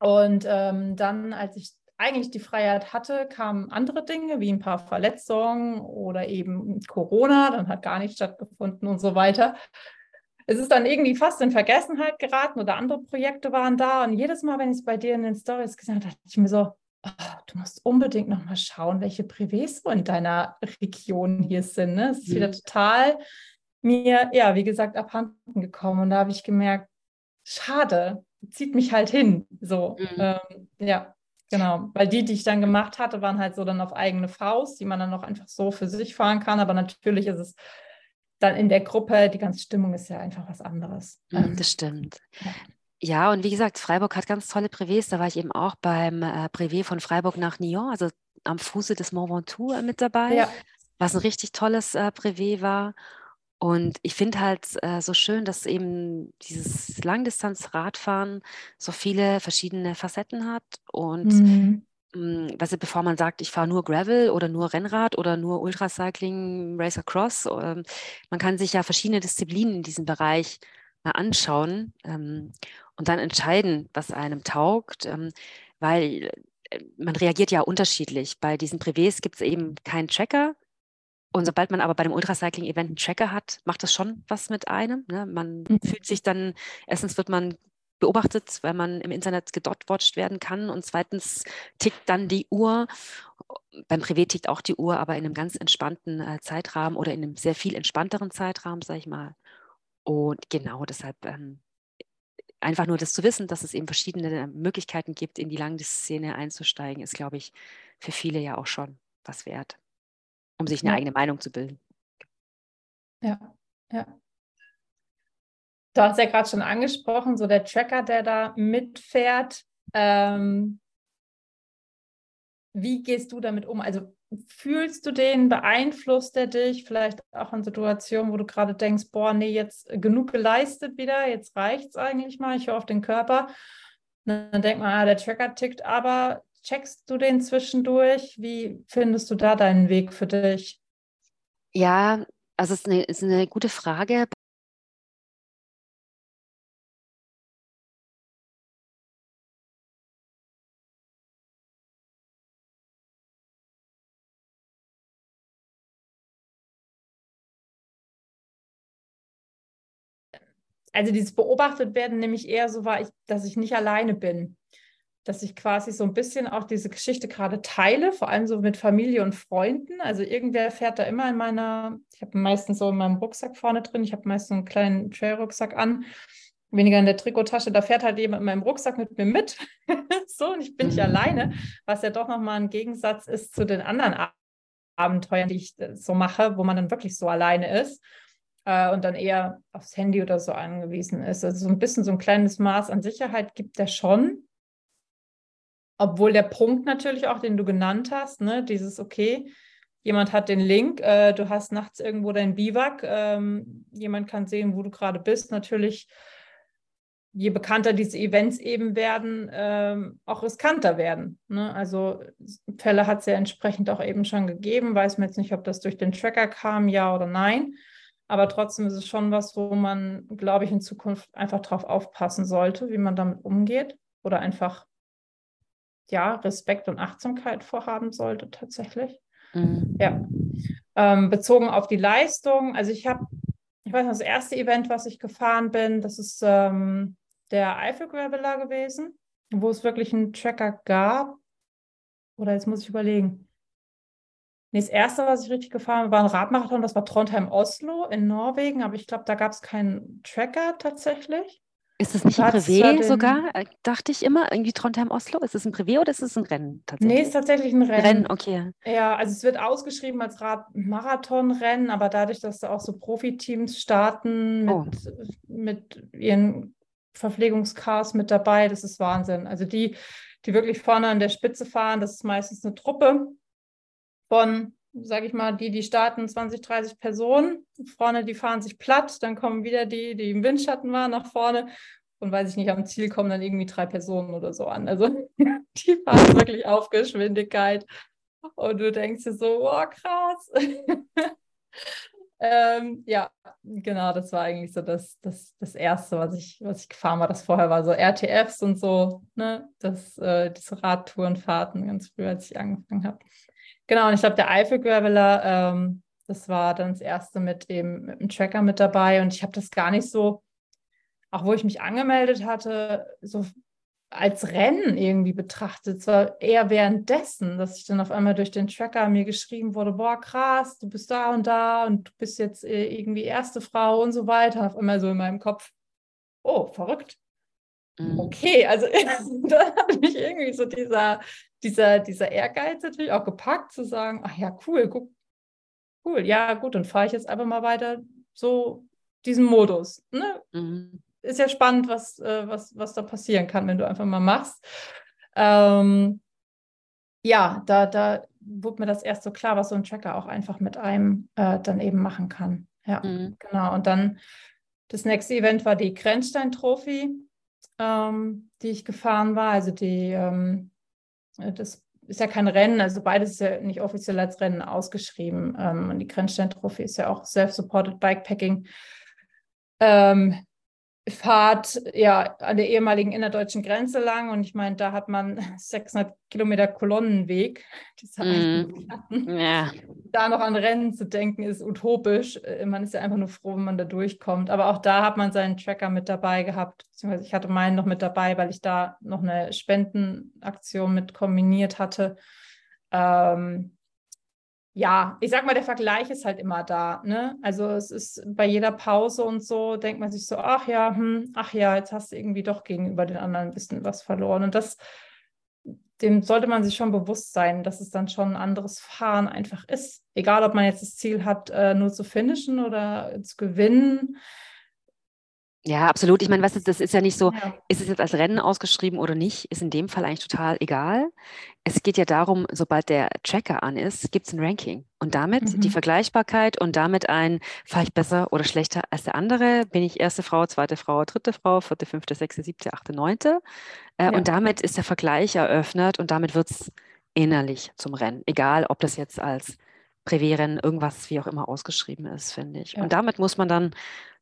Und ähm, dann, als ich eigentlich die Freiheit hatte, kamen andere Dinge wie ein paar Verletzungen oder eben Corona, dann hat gar nichts stattgefunden und so weiter. Es ist dann irgendwie fast in Vergessenheit geraten oder andere Projekte waren da. Und jedes Mal, wenn ich es bei dir in den Stories gesehen habe, dachte ich mir so, du musst unbedingt nochmal schauen, welche Privés so in deiner Region hier sind. Ne? Es ist mhm. wieder total mir, ja, wie gesagt, abhanden gekommen. Und da habe ich gemerkt, schade, zieht mich halt hin. So, mhm. ähm, ja, genau. Weil die, die ich dann gemacht hatte, waren halt so dann auf eigene Faust, die man dann noch einfach so für sich fahren kann. Aber natürlich ist es dann in der Gruppe, die ganze Stimmung ist ja einfach was anderes. Mhm, ähm, das stimmt. Ja. Ja, und wie gesagt, Freiburg hat ganz tolle Privés. Da war ich eben auch beim äh, Privé von Freiburg nach Nyon, also am Fuße des Mont Ventoux äh, mit dabei, ja. was ein richtig tolles äh, Privé war. Und ich finde halt äh, so schön, dass eben dieses Langdistanz-Radfahren so viele verschiedene Facetten hat. Und mhm. mh, hm, weißt du, bevor man sagt, ich fahre nur Gravel oder nur Rennrad oder nur Ultracycling, Racer Cross, äh, man kann sich ja verschiedene Disziplinen in diesem Bereich mal anschauen. Ähm, und dann entscheiden, was einem taugt, ähm, weil äh, man reagiert ja unterschiedlich. Bei diesen Privés gibt es eben keinen Tracker. Und sobald man aber bei dem Ultracycling-Event einen Tracker hat, macht das schon was mit einem. Ne? Man mhm. fühlt sich dann, erstens wird man beobachtet, weil man im Internet gedotwatcht werden kann. Und zweitens tickt dann die Uhr. Beim Privé tickt auch die Uhr, aber in einem ganz entspannten äh, Zeitrahmen oder in einem sehr viel entspannteren Zeitrahmen, sage ich mal. Und genau deshalb ähm, einfach nur das zu wissen, dass es eben verschiedene Möglichkeiten gibt, in die Langdiszene einzusteigen, ist, glaube ich, für viele ja auch schon was wert, um sich eine ja. eigene Meinung zu bilden. Ja, ja. Du hast ja gerade schon angesprochen, so der Tracker, der da mitfährt. Ähm, wie gehst du damit um? Also fühlst du den, beeinflusst er dich vielleicht auch in Situationen, wo du gerade denkst, boah, nee, jetzt genug geleistet wieder, jetzt reicht es eigentlich mal, ich höre auf den Körper. dann denkt man, ah, der Tracker tickt, aber checkst du den zwischendurch? Wie findest du da deinen Weg für dich? Ja, also es ist eine, ist eine gute Frage. Also dieses beobachtet werden nämlich eher so war, ich, dass ich nicht alleine bin. Dass ich quasi so ein bisschen auch diese Geschichte gerade teile, vor allem so mit Familie und Freunden. Also irgendwer fährt da immer in meiner, ich habe meistens so in meinem Rucksack vorne drin, ich habe meistens so einen kleinen Trail-Rucksack an, weniger in der Trikotasche, da fährt halt jemand in meinem Rucksack mit mir mit. so, und ich bin nicht mhm. alleine, was ja doch nochmal ein Gegensatz ist zu den anderen Abenteuern, die ich äh, so mache, wo man dann wirklich so alleine ist äh, und dann eher aufs Handy oder so angewiesen ist. Also so ein bisschen so ein kleines Maß an Sicherheit gibt er schon. Obwohl der Punkt natürlich auch, den du genannt hast, ne, dieses, okay, jemand hat den Link, äh, du hast nachts irgendwo dein Biwak, ähm, jemand kann sehen, wo du gerade bist. Natürlich, je bekannter diese Events eben werden, ähm, auch riskanter werden. Ne? Also Fälle hat es ja entsprechend auch eben schon gegeben. Weiß man jetzt nicht, ob das durch den Tracker kam, ja oder nein. Aber trotzdem ist es schon was, wo man, glaube ich, in Zukunft einfach drauf aufpassen sollte, wie man damit umgeht oder einfach ja, Respekt und Achtsamkeit vorhaben sollte tatsächlich. Mhm. Ja. Ähm, bezogen auf die Leistung, also ich habe, ich weiß noch, das erste Event, was ich gefahren bin, das ist ähm, der Eifel Graveler gewesen, wo es wirklich einen Tracker gab. Oder jetzt muss ich überlegen. Nee, das erste, was ich richtig gefahren habe, war ein Radmarathon. Das war Trondheim-Oslo in Norwegen, aber ich glaube, da gab es keinen Tracker tatsächlich. Ist es nicht ein Privé sogar? Äh, dachte ich immer, irgendwie Trondheim-Oslo. Ist es ein Privé oder ist es ein Rennen tatsächlich? Nee, ist tatsächlich ein Rennen. Rennen, okay. Ja, also es wird ausgeschrieben als Radmarathonrennen, aber dadurch, dass da auch so Profiteams starten mit, oh. mit ihren Verpflegungscars mit dabei, das ist Wahnsinn. Also die, die wirklich vorne an der Spitze fahren, das ist meistens eine Truppe von, sage ich mal, die, die starten 20, 30 Personen. Vorne, die fahren sich platt, dann kommen wieder die, die im Windschatten waren, nach vorne. Und weiß ich nicht, am Ziel kommen dann irgendwie drei Personen oder so an. Also die fahren wirklich auf Geschwindigkeit. Und du denkst dir so, oh krass. Ähm, ja, genau, das war eigentlich so das, das, das Erste, was ich, was ich gefahren war. Das vorher war so RTFs und so, ne? Das, äh, diese Radtourenfahrten ganz früh, als ich angefangen habe. Genau, und ich glaube, der Eifel-Graveler, ähm, das war dann das erste mit eben mit dem Tracker mit dabei. Und ich habe das gar nicht so, auch wo ich mich angemeldet hatte, so als Rennen irgendwie betrachtet. Es war eher währenddessen, dass ich dann auf einmal durch den Tracker mir geschrieben wurde, boah, krass, du bist da und da und du bist jetzt äh, irgendwie erste Frau und so weiter. Auf einmal so in meinem Kopf, oh, verrückt. Mhm. Okay, also da hat mich irgendwie so dieser, dieser, dieser Ehrgeiz natürlich auch gepackt, zu sagen, ach ja, cool, guck, cool, ja gut, dann fahre ich jetzt einfach mal weiter so diesen Modus. Ne? Mhm ist ja spannend, was, äh, was, was da passieren kann, wenn du einfach mal machst. Ähm, ja, da, da wurde mir das erst so klar, was so ein Tracker auch einfach mit einem äh, dann eben machen kann. Ja, mhm. genau. Und dann das nächste Event war die Grenzstein-Trophy, ähm, die ich gefahren war. Also die, ähm, das ist ja kein Rennen, also beides ist ja nicht offiziell als Rennen ausgeschrieben. Ähm, und die Grenzstein-Trophy ist ja auch Self-Supported Bikepacking. Ähm, Fahrt ja an der ehemaligen innerdeutschen Grenze lang und ich meine, da hat man 600 Kilometer Kolonnenweg. Mm. Ja. Da noch an Rennen zu denken, ist utopisch. Äh, man ist ja einfach nur froh, wenn man da durchkommt. Aber auch da hat man seinen Tracker mit dabei gehabt, beziehungsweise ich hatte meinen noch mit dabei, weil ich da noch eine Spendenaktion mit kombiniert hatte. Ähm, ja, ich sag mal, der Vergleich ist halt immer da. Ne? Also es ist bei jeder Pause und so, denkt man sich so, ach ja, hm, ach ja, jetzt hast du irgendwie doch gegenüber den anderen ein bisschen was verloren. Und das, dem sollte man sich schon bewusst sein, dass es dann schon ein anderes Fahren einfach ist. Egal, ob man jetzt das Ziel hat, äh, nur zu finishen oder zu gewinnen. Ja, absolut. Ich meine, was ist, das ist ja nicht so, ja. ist es jetzt als Rennen ausgeschrieben oder nicht, ist in dem Fall eigentlich total egal. Es geht ja darum, sobald der Tracker an ist, gibt es ein Ranking. Und damit mhm. die Vergleichbarkeit und damit ein, fahre ich besser oder schlechter als der andere? Bin ich erste Frau, zweite Frau, dritte Frau, vierte, fünfte, sechste, siebte, achte, neunte? Äh, ja. Und damit ist der Vergleich eröffnet und damit wird es innerlich zum Rennen. Egal, ob das jetzt als Privé-Rennen, irgendwas wie auch immer ausgeschrieben ist, finde ich. Ja. Und damit muss man dann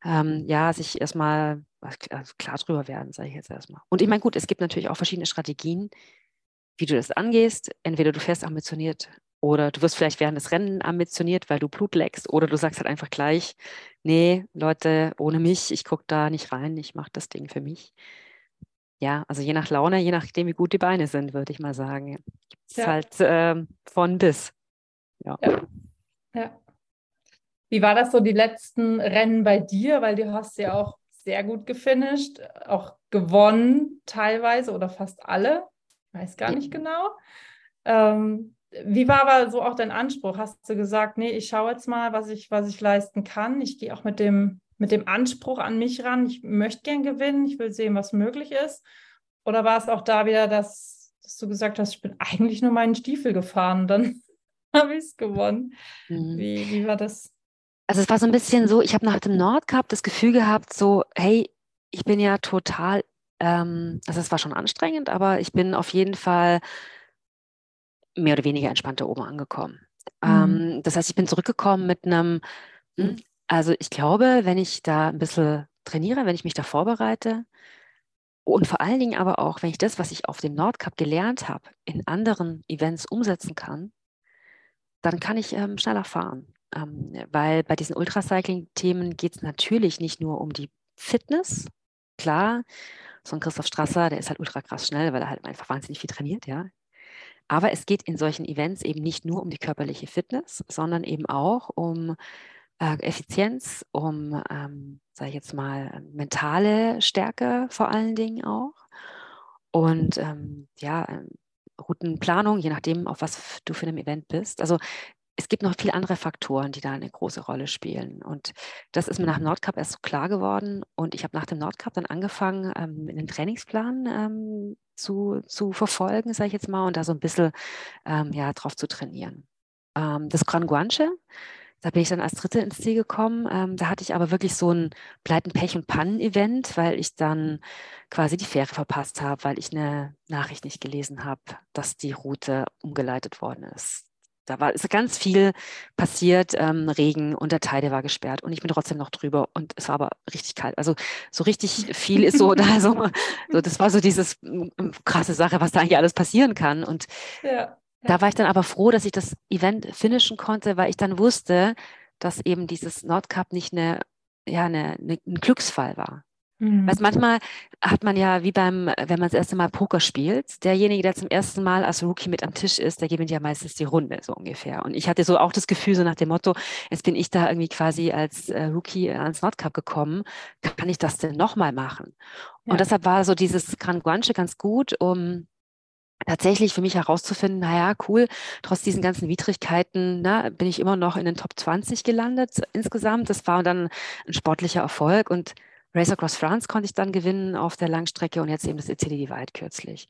ähm, ja sich erstmal also klar drüber werden, sage ich jetzt erstmal. Und ich meine, gut, es gibt natürlich auch verschiedene Strategien, wie du das angehst. Entweder du fährst ambitioniert oder du wirst vielleicht während des Rennen ambitioniert, weil du Blut leckst, oder du sagst halt einfach gleich, nee, Leute, ohne mich, ich gucke da nicht rein, ich mache das Ding für mich. Ja, also je nach Laune, je nachdem, wie gut die Beine sind, würde ich mal sagen. Es ja. halt äh, von bis. Ja. ja. ja. Wie war das so die letzten Rennen bei dir? Weil du hast ja auch sehr gut gefinisht, auch gewonnen teilweise oder fast alle. Ich weiß gar nicht genau. Ähm, wie war aber so auch dein Anspruch? Hast du gesagt, nee, ich schaue jetzt mal, was ich, was ich leisten kann. Ich gehe auch mit dem, mit dem Anspruch an mich ran. Ich möchte gern gewinnen. Ich will sehen, was möglich ist. Oder war es auch da wieder, dass, dass du gesagt hast, ich bin eigentlich nur meinen Stiefel gefahren? Dann habe ich es gewonnen. Mhm. Wie, wie war das? Also es war so ein bisschen so, ich habe nach dem Nordcup das Gefühl gehabt, so, hey, ich bin ja total, ähm, also es war schon anstrengend, aber ich bin auf jeden Fall mehr oder weniger entspannt da oben angekommen. Mhm. Ähm, das heißt, ich bin zurückgekommen mit einem, hm, also ich glaube, wenn ich da ein bisschen trainiere, wenn ich mich da vorbereite, und vor allen Dingen aber auch, wenn ich das, was ich auf dem Nordcup gelernt habe, in anderen Events umsetzen kann, dann kann ich ähm, schneller fahren. Ähm, weil bei diesen Ultracycling-Themen geht es natürlich nicht nur um die Fitness. Klar, so ein Christoph Strasser, der ist halt ultra krass schnell, weil er halt einfach wahnsinnig viel trainiert, ja. Aber es geht in solchen Events eben nicht nur um die körperliche Fitness, sondern eben auch um äh, Effizienz, um, ähm, sage ich jetzt mal, mentale Stärke vor allen Dingen auch. Und ähm, ja, ähm, Routenplanung, je nachdem, auf was du für ein Event bist. Also es gibt noch viele andere Faktoren, die da eine große Rolle spielen. Und das ist mir nach dem Nordcup erst so klar geworden. Und ich habe nach dem Nordcup dann angefangen, ähm, einen Trainingsplan ähm, zu, zu verfolgen, sage ich jetzt mal, und da so ein bisschen ähm, ja, drauf zu trainieren. Ähm, das Gran Guanche, da bin ich dann als Dritte ins Ziel gekommen. Ähm, da hatte ich aber wirklich so ein Pleiten, Pech und Pannen-Event, weil ich dann quasi die Fähre verpasst habe, weil ich eine Nachricht nicht gelesen habe, dass die Route umgeleitet worden ist. da war ist ganz viel passiert, ähm, Regen und der Teide war gesperrt und ich bin trotzdem noch drüber und es war aber richtig kalt. Also so richtig viel ist so da so, so das war so dieses krasse Sache, was da eigentlich alles passieren kann. Und ja. Da war ich dann aber froh, dass ich das Event finishen konnte, weil ich dann wusste, dass eben dieses Nordcup nicht eine, ja, eine, eine, ein Glücksfall war. Mhm. Weißt, manchmal hat man ja, wie beim, wenn man das erste Mal Poker spielt, derjenige, der zum ersten Mal als Rookie mit am Tisch ist, der gewinnt ja meistens die Runde, so ungefähr. Und ich hatte so auch das Gefühl, so nach dem Motto, jetzt bin ich da irgendwie quasi als äh, Rookie ans Nordcup gekommen, kann ich das denn nochmal machen? Ja. Und deshalb war so dieses Gran Guanche ganz gut, um tatsächlich für mich herauszufinden, naja, cool, trotz diesen ganzen Widrigkeiten ne, bin ich immer noch in den Top 20 gelandet insgesamt. Das war dann ein sportlicher Erfolg und Race Across France konnte ich dann gewinnen auf der Langstrecke und jetzt eben das ECD Divide kürzlich.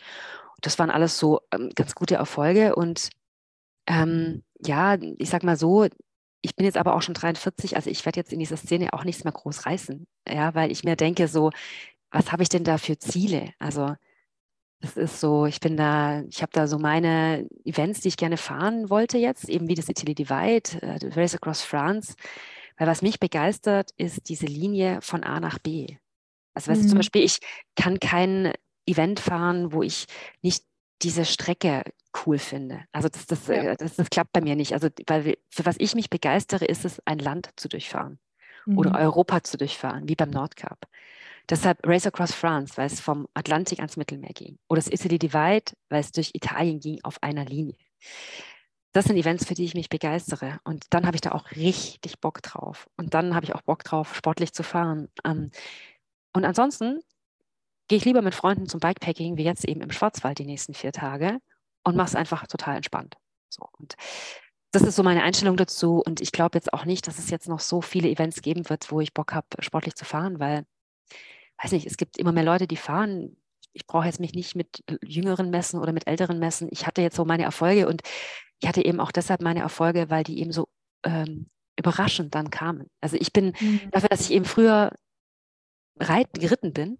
Das waren alles so ähm, ganz gute Erfolge und ähm, ja, ich sag mal so, ich bin jetzt aber auch schon 43, also ich werde jetzt in dieser Szene auch nichts mehr groß reißen, ja, weil ich mir denke so, was habe ich denn da für Ziele? Also das ist so, ich bin da, ich habe da so meine Events, die ich gerne fahren wollte jetzt, eben wie das Italy Divide, äh, Race Across France. Weil was mich begeistert, ist diese Linie von A nach B. Also weißt mhm. du, zum mhm. Beispiel, ich kann kein Event fahren, wo ich nicht diese Strecke cool finde. Also das, das, ja. Äh, das, das, klappt bei mir nicht. Also weil für was ich mich begeistere, ist es, ein Land zu durchfahren mhm. oder Europa zu durchfahren, wie beim Nordcup. Deshalb Race Across France, weil es vom Atlantik ans Mittelmeer ging. Oder das Italy Divide, weil es durch Italien ging auf einer Linie. Das sind Events, für die ich mich begeistere. Und dann habe ich da auch richtig Bock drauf. Und dann habe ich auch Bock drauf, sportlich zu fahren. Ähm, und ansonsten gehe ich lieber mit Freunden zum Bikepacking, wie jetzt eben im Schwarzwald die nächsten vier Tage und mache es einfach total entspannt. So, und das ist so meine Einstellung dazu. Und ich glaube jetzt auch nicht, dass es jetzt noch so viele Events geben wird, wo ich Bock habe, sportlich zu fahren, weil weiß nicht, es gibt immer mehr Leute, die fahren. Ich brauche jetzt mich nicht mit jüngeren messen oder mit älteren messen. Ich hatte jetzt so meine Erfolge und ich hatte eben auch deshalb meine Erfolge, weil die eben so ähm, überraschend dann kamen. Also ich bin mhm. dafür, dass ich eben früher reiten, geritten bin,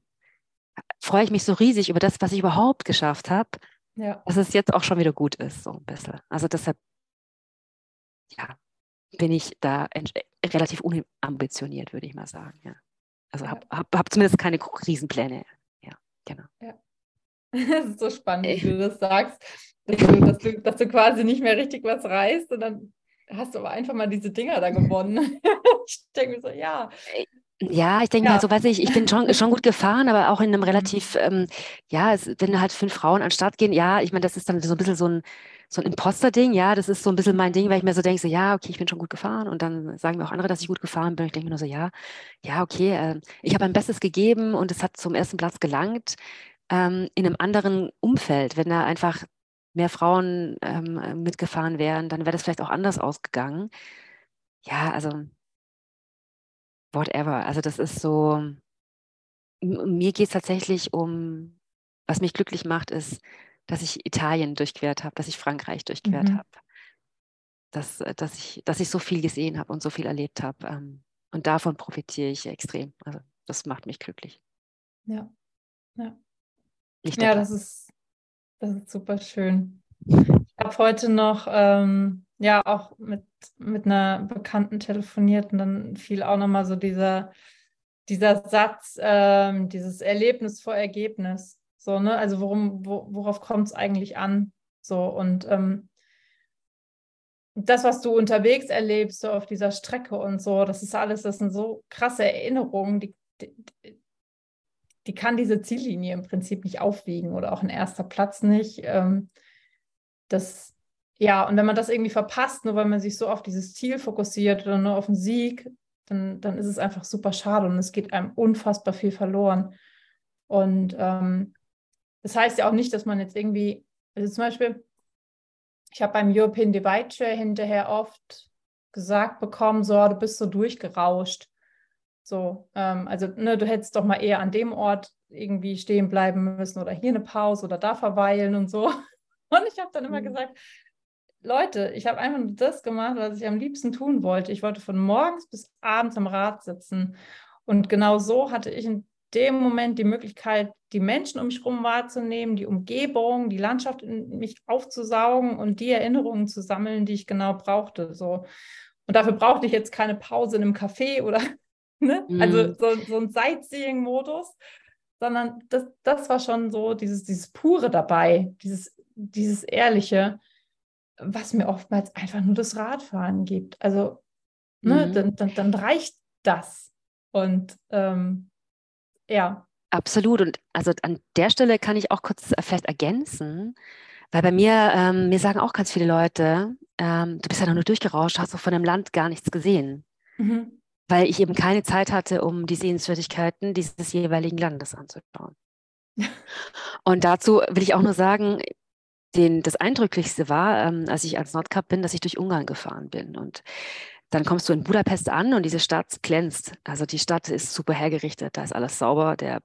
freue ich mich so riesig über das, was ich überhaupt geschafft habe, ja. dass es jetzt auch schon wieder gut ist, so ein bisschen. Also deshalb, ja, bin ich da relativ unambitioniert, würde ich mal sagen, ja. Also habe hab, hab zumindest keine Riesenpläne. Ja, genau. Ja. Es ist so spannend, wie du das sagst, dass du, dass, du, dass du quasi nicht mehr richtig was reißt und dann hast du aber einfach mal diese Dinger da gewonnen. ich denke mir so, ja. Ja, ich denke ja. mal, so weiß ich, ich bin schon, schon gut gefahren, aber auch in einem mhm. relativ, ähm, ja, es, wenn halt fünf Frauen an den Start gehen, ja, ich meine, das ist dann so ein bisschen so ein, so ein Imposter-Ding, ja, das ist so ein bisschen mein Ding, weil ich mir so denke, so, ja, okay, ich bin schon gut gefahren und dann sagen mir auch andere, dass ich gut gefahren bin. Ich denke mir nur so, ja, ja, okay, äh, ich habe mein Bestes gegeben und es hat zum ersten Platz gelangt. Ähm, in einem anderen Umfeld, wenn da einfach mehr Frauen ähm, mitgefahren wären, dann wäre das vielleicht auch anders ausgegangen. Ja, also whatever. Also das ist so, mir geht es tatsächlich um, was mich glücklich macht, ist, dass ich Italien durchquert habe, dass ich Frankreich durchquert mhm. habe, dass, äh, dass, ich, dass ich so viel gesehen habe und so viel erlebt habe. Ähm, und davon profitiere ich extrem. Also das macht mich glücklich. Ja, ja. ja, das ist, das ist super schön. Ich habe heute noch ähm, ja auch mit, mit einer Bekannten telefoniert und dann fiel auch nochmal so dieser, dieser Satz, ähm, dieses Erlebnis vor Ergebnis. So, ne? Also worum, wo, worauf kommt es eigentlich an? So, und ähm, das, was du unterwegs erlebst, so auf dieser Strecke und so, das ist alles, das sind so krasse Erinnerungen, die, die, die kann diese Ziellinie im Prinzip nicht aufwiegen oder auch ein erster Platz nicht. Ähm, das, ja, und wenn man das irgendwie verpasst, nur weil man sich so auf dieses Ziel fokussiert oder nur auf den Sieg, dann, dann ist es einfach super schade und es geht einem unfassbar viel verloren. Und ähm, das heißt ja auch nicht, dass man jetzt irgendwie, also zum Beispiel, ich habe beim European Divide Trail hinterher oft gesagt bekommen, so, du bist so durchgerauscht. So, ähm, also ne, du hättest doch mal eher an dem Ort irgendwie stehen bleiben müssen oder hier eine Pause oder da verweilen und so. Und ich habe dann immer mhm. gesagt, Leute, ich habe einfach nur das gemacht, was ich am liebsten tun wollte. Ich wollte von morgens bis abends am Rad sitzen. Und genau so hatte ich ein dem Moment die Möglichkeit, die Menschen um mich herum wahrzunehmen, die Umgebung, die Landschaft in mich aufzusaugen und die Erinnerungen zu sammeln, die ich genau brauchte. So. Und dafür brauchte ich jetzt keine Pause in einem Café oder ne? Mhm. also so, so ein Sightseeing-Modus, sondern das, das war schon so dieses, dieses Pure dabei, dieses, dieses Ehrliche, was mir oftmals einfach nur das Radfahren gibt. Also ne, mhm. dann, dann, dann reicht das. Und ähm, ja. Absolut. Und also an der Stelle kann ich auch kurz äh, vielleicht ergänzen, weil bei mir, ähm, mir sagen auch ganz viele Leute, ähm, du bist ja noch nur durchgerauscht, hast doch von dem Land gar nichts gesehen. Mhm. Weil ich eben keine Zeit hatte, um die Sehenswürdigkeiten dieses jeweiligen Landes anzuschauen. Und dazu will ich auch nur sagen, den, das Eindrücklichste war, ähm, als ich als Nordkap bin, dass ich durch Ungarn gefahren bin. Und dann kommst du in Budapest an und diese Stadt glänzt. Also die Stadt ist super hergerichtet, da ist alles sauber. Der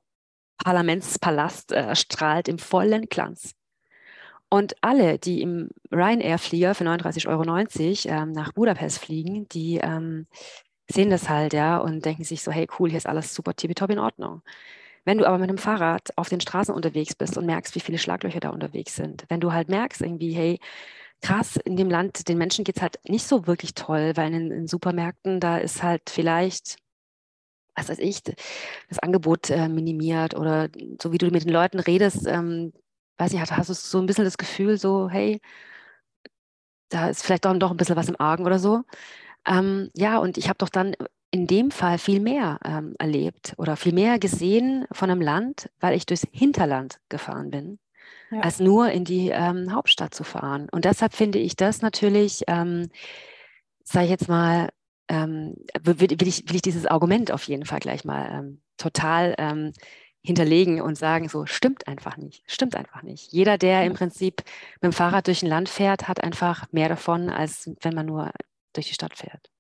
Parlamentspalast äh, strahlt im vollen Glanz. Und alle, die im Ryanair-Flieger für 39,90 Euro ähm, nach Budapest fliegen, die ähm, sehen das halt, ja, und denken sich so, hey, cool, hier ist alles super tippitopp in Ordnung. Wenn du aber mit dem Fahrrad auf den Straßen unterwegs bist und merkst, wie viele Schlaglöcher da unterwegs sind, wenn du halt merkst irgendwie, hey, krass, in dem Land, den Menschen geht es halt nicht so wirklich toll, weil in, in Supermärkten, da ist halt vielleicht was weiß ich, das Angebot äh, minimiert oder so wie du mit den Leuten redest, ähm, weiß ich, hast du so ein bisschen das Gefühl, so, hey, da ist vielleicht doch, doch ein bisschen was im Argen oder so. Ähm, ja, und ich habe doch dann in dem Fall viel mehr ähm, erlebt oder viel mehr gesehen von einem Land, weil ich durchs Hinterland gefahren bin ja. als nur in die ähm, Hauptstadt zu fahren. Und deshalb finde ich das natürlich, ähm, sage ich jetzt mal, ähm, will, will, ich, will ich dieses Argument auf jeden Fall gleich mal ähm, total ähm, hinterlegen und sagen, so stimmt einfach nicht, stimmt einfach nicht. Jeder, der im Prinzip mit dem Fahrrad durch ein Land fährt, hat einfach mehr davon, als wenn man nur durch die Stadt fährt.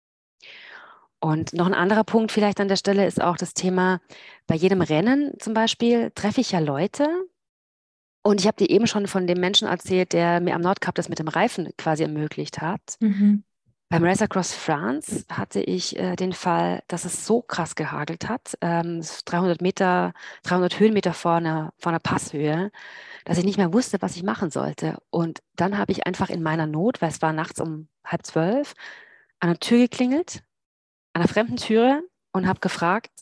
Und noch ein anderer Punkt vielleicht an der Stelle ist auch das Thema, bei jedem Rennen zum Beispiel treffe ich ja Leute, und ich habe dir eben schon von dem Menschen erzählt, der mir am Nordkap das mit dem Reifen quasi ermöglicht hat. Mhm. Beim Race Across France hatte ich äh, den Fall, dass es so krass gehagelt hat, ähm, 300 Meter, 300 Höhenmeter vor einer, vor einer Passhöhe, dass ich nicht mehr wusste, was ich machen sollte. Und dann habe ich einfach in meiner Not, weil es war nachts um halb zwölf, an der Tür geklingelt, an einer fremden Türe und habe gefragt,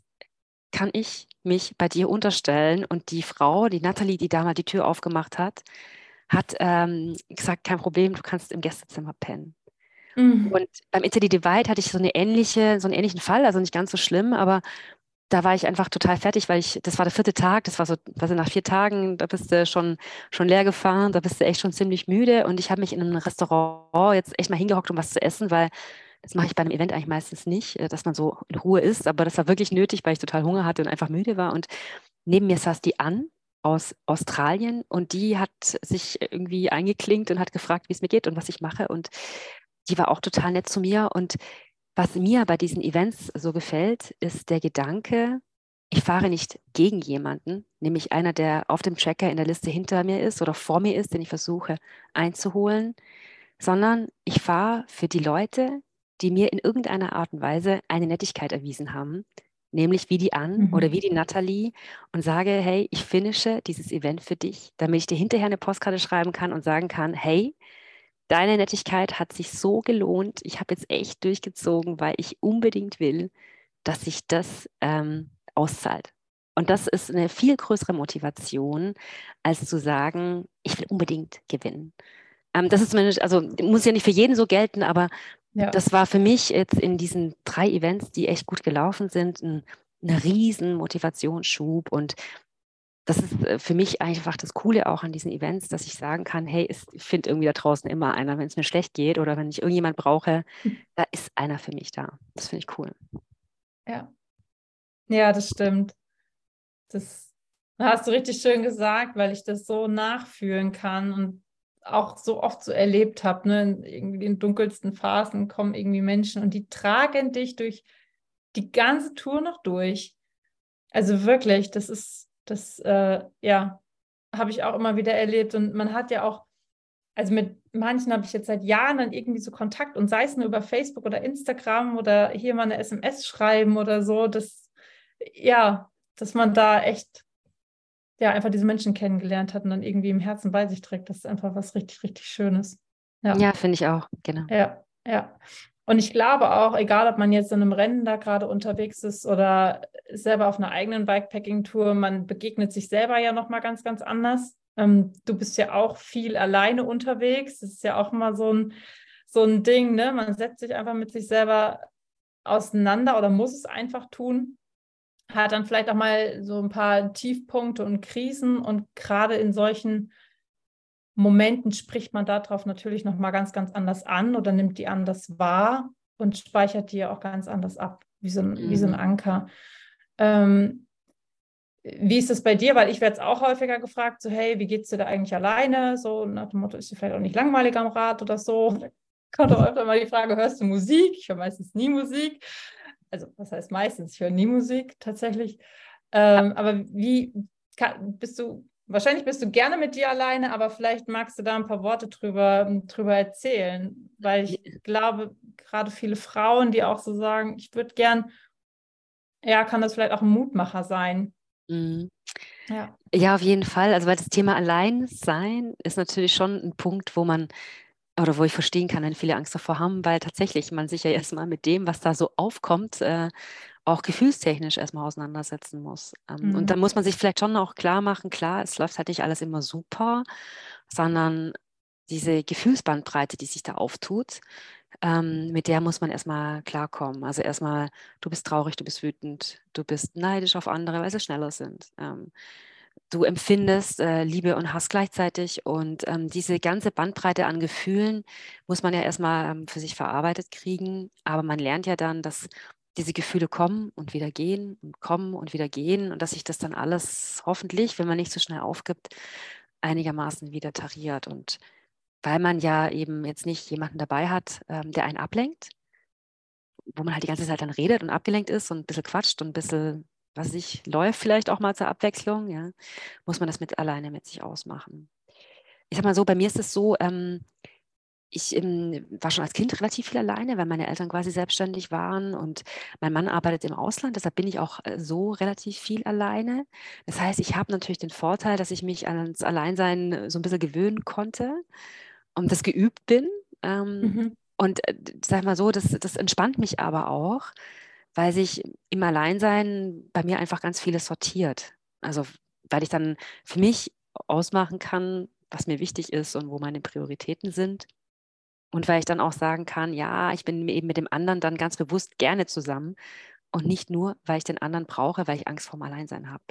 kann ich mich bei dir unterstellen? Und die Frau, die Natalie, die damals die Tür aufgemacht hat, hat ähm, gesagt, kein Problem, du kannst im Gästezimmer pennen. Mhm. Und beim Italy Divide hatte ich so eine ähnliche, so einen ähnlichen Fall, also nicht ganz so schlimm, aber da war ich einfach total fertig, weil ich, das war der vierte Tag, das war so, also nach vier Tagen, da bist du schon, schon leer gefahren, da bist du echt schon ziemlich müde und ich habe mich in einem Restaurant jetzt echt mal hingehockt, um was zu essen, weil das mache ich bei einem Event eigentlich meistens nicht, äh, dass man so in Ruhe ist, aber das war wirklich nötig, weil ich total Hunger hatte und einfach müde war. Und neben mir saß die an aus Australien und die hat sich irgendwie eingeklinkt und hat gefragt, wie es mir geht und was ich mache. Und die war auch total nett zu mir. Und was mir bei diesen Events so gefällt, ist der Gedanke, ich fahre nicht gegen jemanden, nämlich einer, der auf dem Tracker in der Liste hinter mir ist oder vor mir ist, den ich versuche einzuholen, sondern ich fahre für die Leute, die mir in irgendeiner Art und Weise eine Nettigkeit erwiesen haben, nämlich wie die Ann mhm. oder wie die Nathalie und sage, hey, ich finische dieses Event für dich, damit ich dir hinterher eine Postkarte schreiben kann und sagen kann, hey, deine Nettigkeit hat sich so gelohnt, ich habe jetzt echt durchgezogen, weil ich unbedingt will, dass sich das ähm, auszahlt. Und das ist eine viel größere Motivation, als zu sagen, ich will unbedingt gewinnen. Ähm, das ist zumindest, also muss ja nicht für jeden so gelten, aber ja. Das war für mich jetzt in diesen drei Events, die echt gut gelaufen sind, ein, ein riesen Motivationsschub und das ist äh, für mich einfach das Coole auch an diesen Events, dass ich sagen kann, hey, ich finde irgendwie da draußen immer einer, wenn es mir schlecht geht oder wenn ich irgendjemand brauche, da ist einer für mich da. Das finde ich cool. Ja. Ja, das stimmt. Das hast du richtig schön gesagt, weil ich das so nachfühlen kann und auch so oft so erlebt habe, ne? in den dunkelsten Phasen kommen irgendwie Menschen und die tragen dich durch die ganze Tour noch durch. Also wirklich, das ist, das, äh, ja, habe ich auch immer wieder erlebt. Und man hat ja auch, also mit manchen habe ich jetzt seit Jahren dann irgendwie so Kontakt und sei es nur über Facebook oder Instagram oder hier mal eine SMS schreiben oder so. Das, ja, dass man da echt ja einfach diese Menschen kennengelernt hat und dann irgendwie im Herzen bei sich trägt. Das ist einfach was richtig, richtig Schönes. Ja, ja finde ich auch, genau. Ja, ja. Und ich glaube auch, egal ob man jetzt in einem Rennen da gerade unterwegs ist oder selber auf einer eigenen Bikepacking-Tour, man begegnet sich selber ja nochmal ganz, ganz anders. Ähm, du bist ja auch viel alleine unterwegs. Das ist ja auch immer so ein, so ein Ding, ne? Man setzt sich einfach mit sich selber auseinander oder muss es einfach tun. Hat dann vielleicht auch mal so ein paar Tiefpunkte und Krisen und gerade in solchen Momenten spricht man darauf natürlich nochmal ganz, ganz anders an oder nimmt die anders wahr und speichert die ja auch ganz anders ab, wie so ein, mhm. wie so ein mhm. Anker. Ähm, wie ist das bei dir? Weil ich werde es auch häufiger gefragt, so hey, wie geht es dir da eigentlich alleine? So nach dem Motto, ist dir vielleicht auch nicht langweilig am Rad oder so? Da kommt auch öfter mal die Frage, hörst du Musik? Ich höre meistens nie Musik. Also was heißt meistens? Ich höre nie Musik tatsächlich. Ähm, aber wie kann, bist du Wahrscheinlich bist du gerne mit dir alleine, aber vielleicht magst du da ein paar Worte drüber, drüber erzählen, weil ich glaube, gerade viele Frauen, die auch so sagen, ich würde gern, ja, kann das vielleicht auch ein Mutmacher sein. Mhm. Ja. ja, auf jeden Fall. Also, weil das Thema Alleinsein ist natürlich schon ein Punkt, wo man oder wo ich verstehen kann, wenn viele Angst davor haben, weil tatsächlich man sich ja erstmal mit dem, was da so aufkommt, äh, auch gefühlstechnisch erstmal auseinandersetzen muss. Ähm, mhm. Und dann muss man sich vielleicht schon auch klar machen, klar, es läuft halt nicht alles immer super, sondern diese Gefühlsbandbreite, die sich da auftut, ähm, mit der muss man erstmal klarkommen. Also erstmal, du bist traurig, du bist wütend, du bist neidisch auf andere, weil sie schneller sind. Ähm, du empfindest äh, Liebe und Hass gleichzeitig und ähm, diese ganze Bandbreite an Gefühlen muss man ja erstmal ähm, für sich verarbeitet kriegen. Aber man lernt ja dann, dass diese Gefühle kommen und wieder gehen und kommen und wieder gehen und dass sich das dann alles hoffentlich, wenn man nicht so schnell aufgibt, einigermaßen wieder tariert. Und weil man ja eben jetzt nicht jemanden dabei hat, ähm, der einen ablenkt, wo man halt die ganze Zeit dann redet und abgelenkt ist und ein bisschen quatscht und ein bisschen, was ich, läuft vielleicht auch mal zur Abwechslung, ja, muss man das mit alleine mit sich ausmachen. Ich sag mal so, bei mir ist es so, ähm, ich ähm, war schon als Kind relativ viel alleine, weil meine Eltern quasi selbstständig waren und mein Mann arbeitet im Ausland. Deshalb bin ich auch äh, so relativ viel alleine. Das heißt, ich habe natürlich den Vorteil, dass ich mich ans Alleinsein äh, so ein bisschen gewöhnen konnte und das geübt bin. Ähm, mhm. Und äh, sag mal so, das, das entspannt mich aber auch, weil sich im Alleinsein bei mir einfach ganz vieles sortiert. Also weil ich dann für mich ausmachen kann, was mir wichtig ist und wo meine Prioritäten sind. Und weil ich dann auch sagen kann, ja, ich bin eben mit dem anderen dann ganz bewusst gerne zusammen und nicht nur, weil ich den anderen brauche, weil ich Angst vorm Alleinsein habe.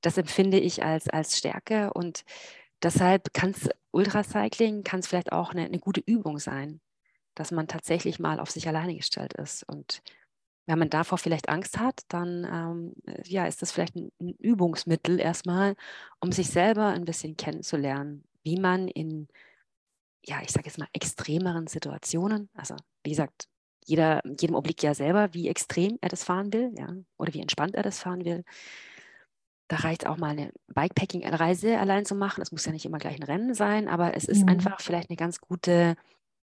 Das empfinde ich als, als Stärke und deshalb kann es Ultracycling, kann es vielleicht auch eine, eine gute Übung sein, dass man tatsächlich mal auf sich alleine gestellt ist. Und wenn man davor vielleicht Angst hat, dann ähm, ja, ist das vielleicht ein, ein Übungsmittel erstmal, um sich selber ein bisschen kennenzulernen, wie man in ja, ich sage jetzt mal, extremeren Situationen, also wie gesagt, jeder, jedem obliegt ja selber, wie extrem er das fahren will, ja, oder wie entspannt er das fahren will. Da reicht auch mal eine Bikepacking-Reise allein zu machen. Es muss ja nicht immer gleich ein Rennen sein, aber es ist mhm. einfach vielleicht eine ganz gute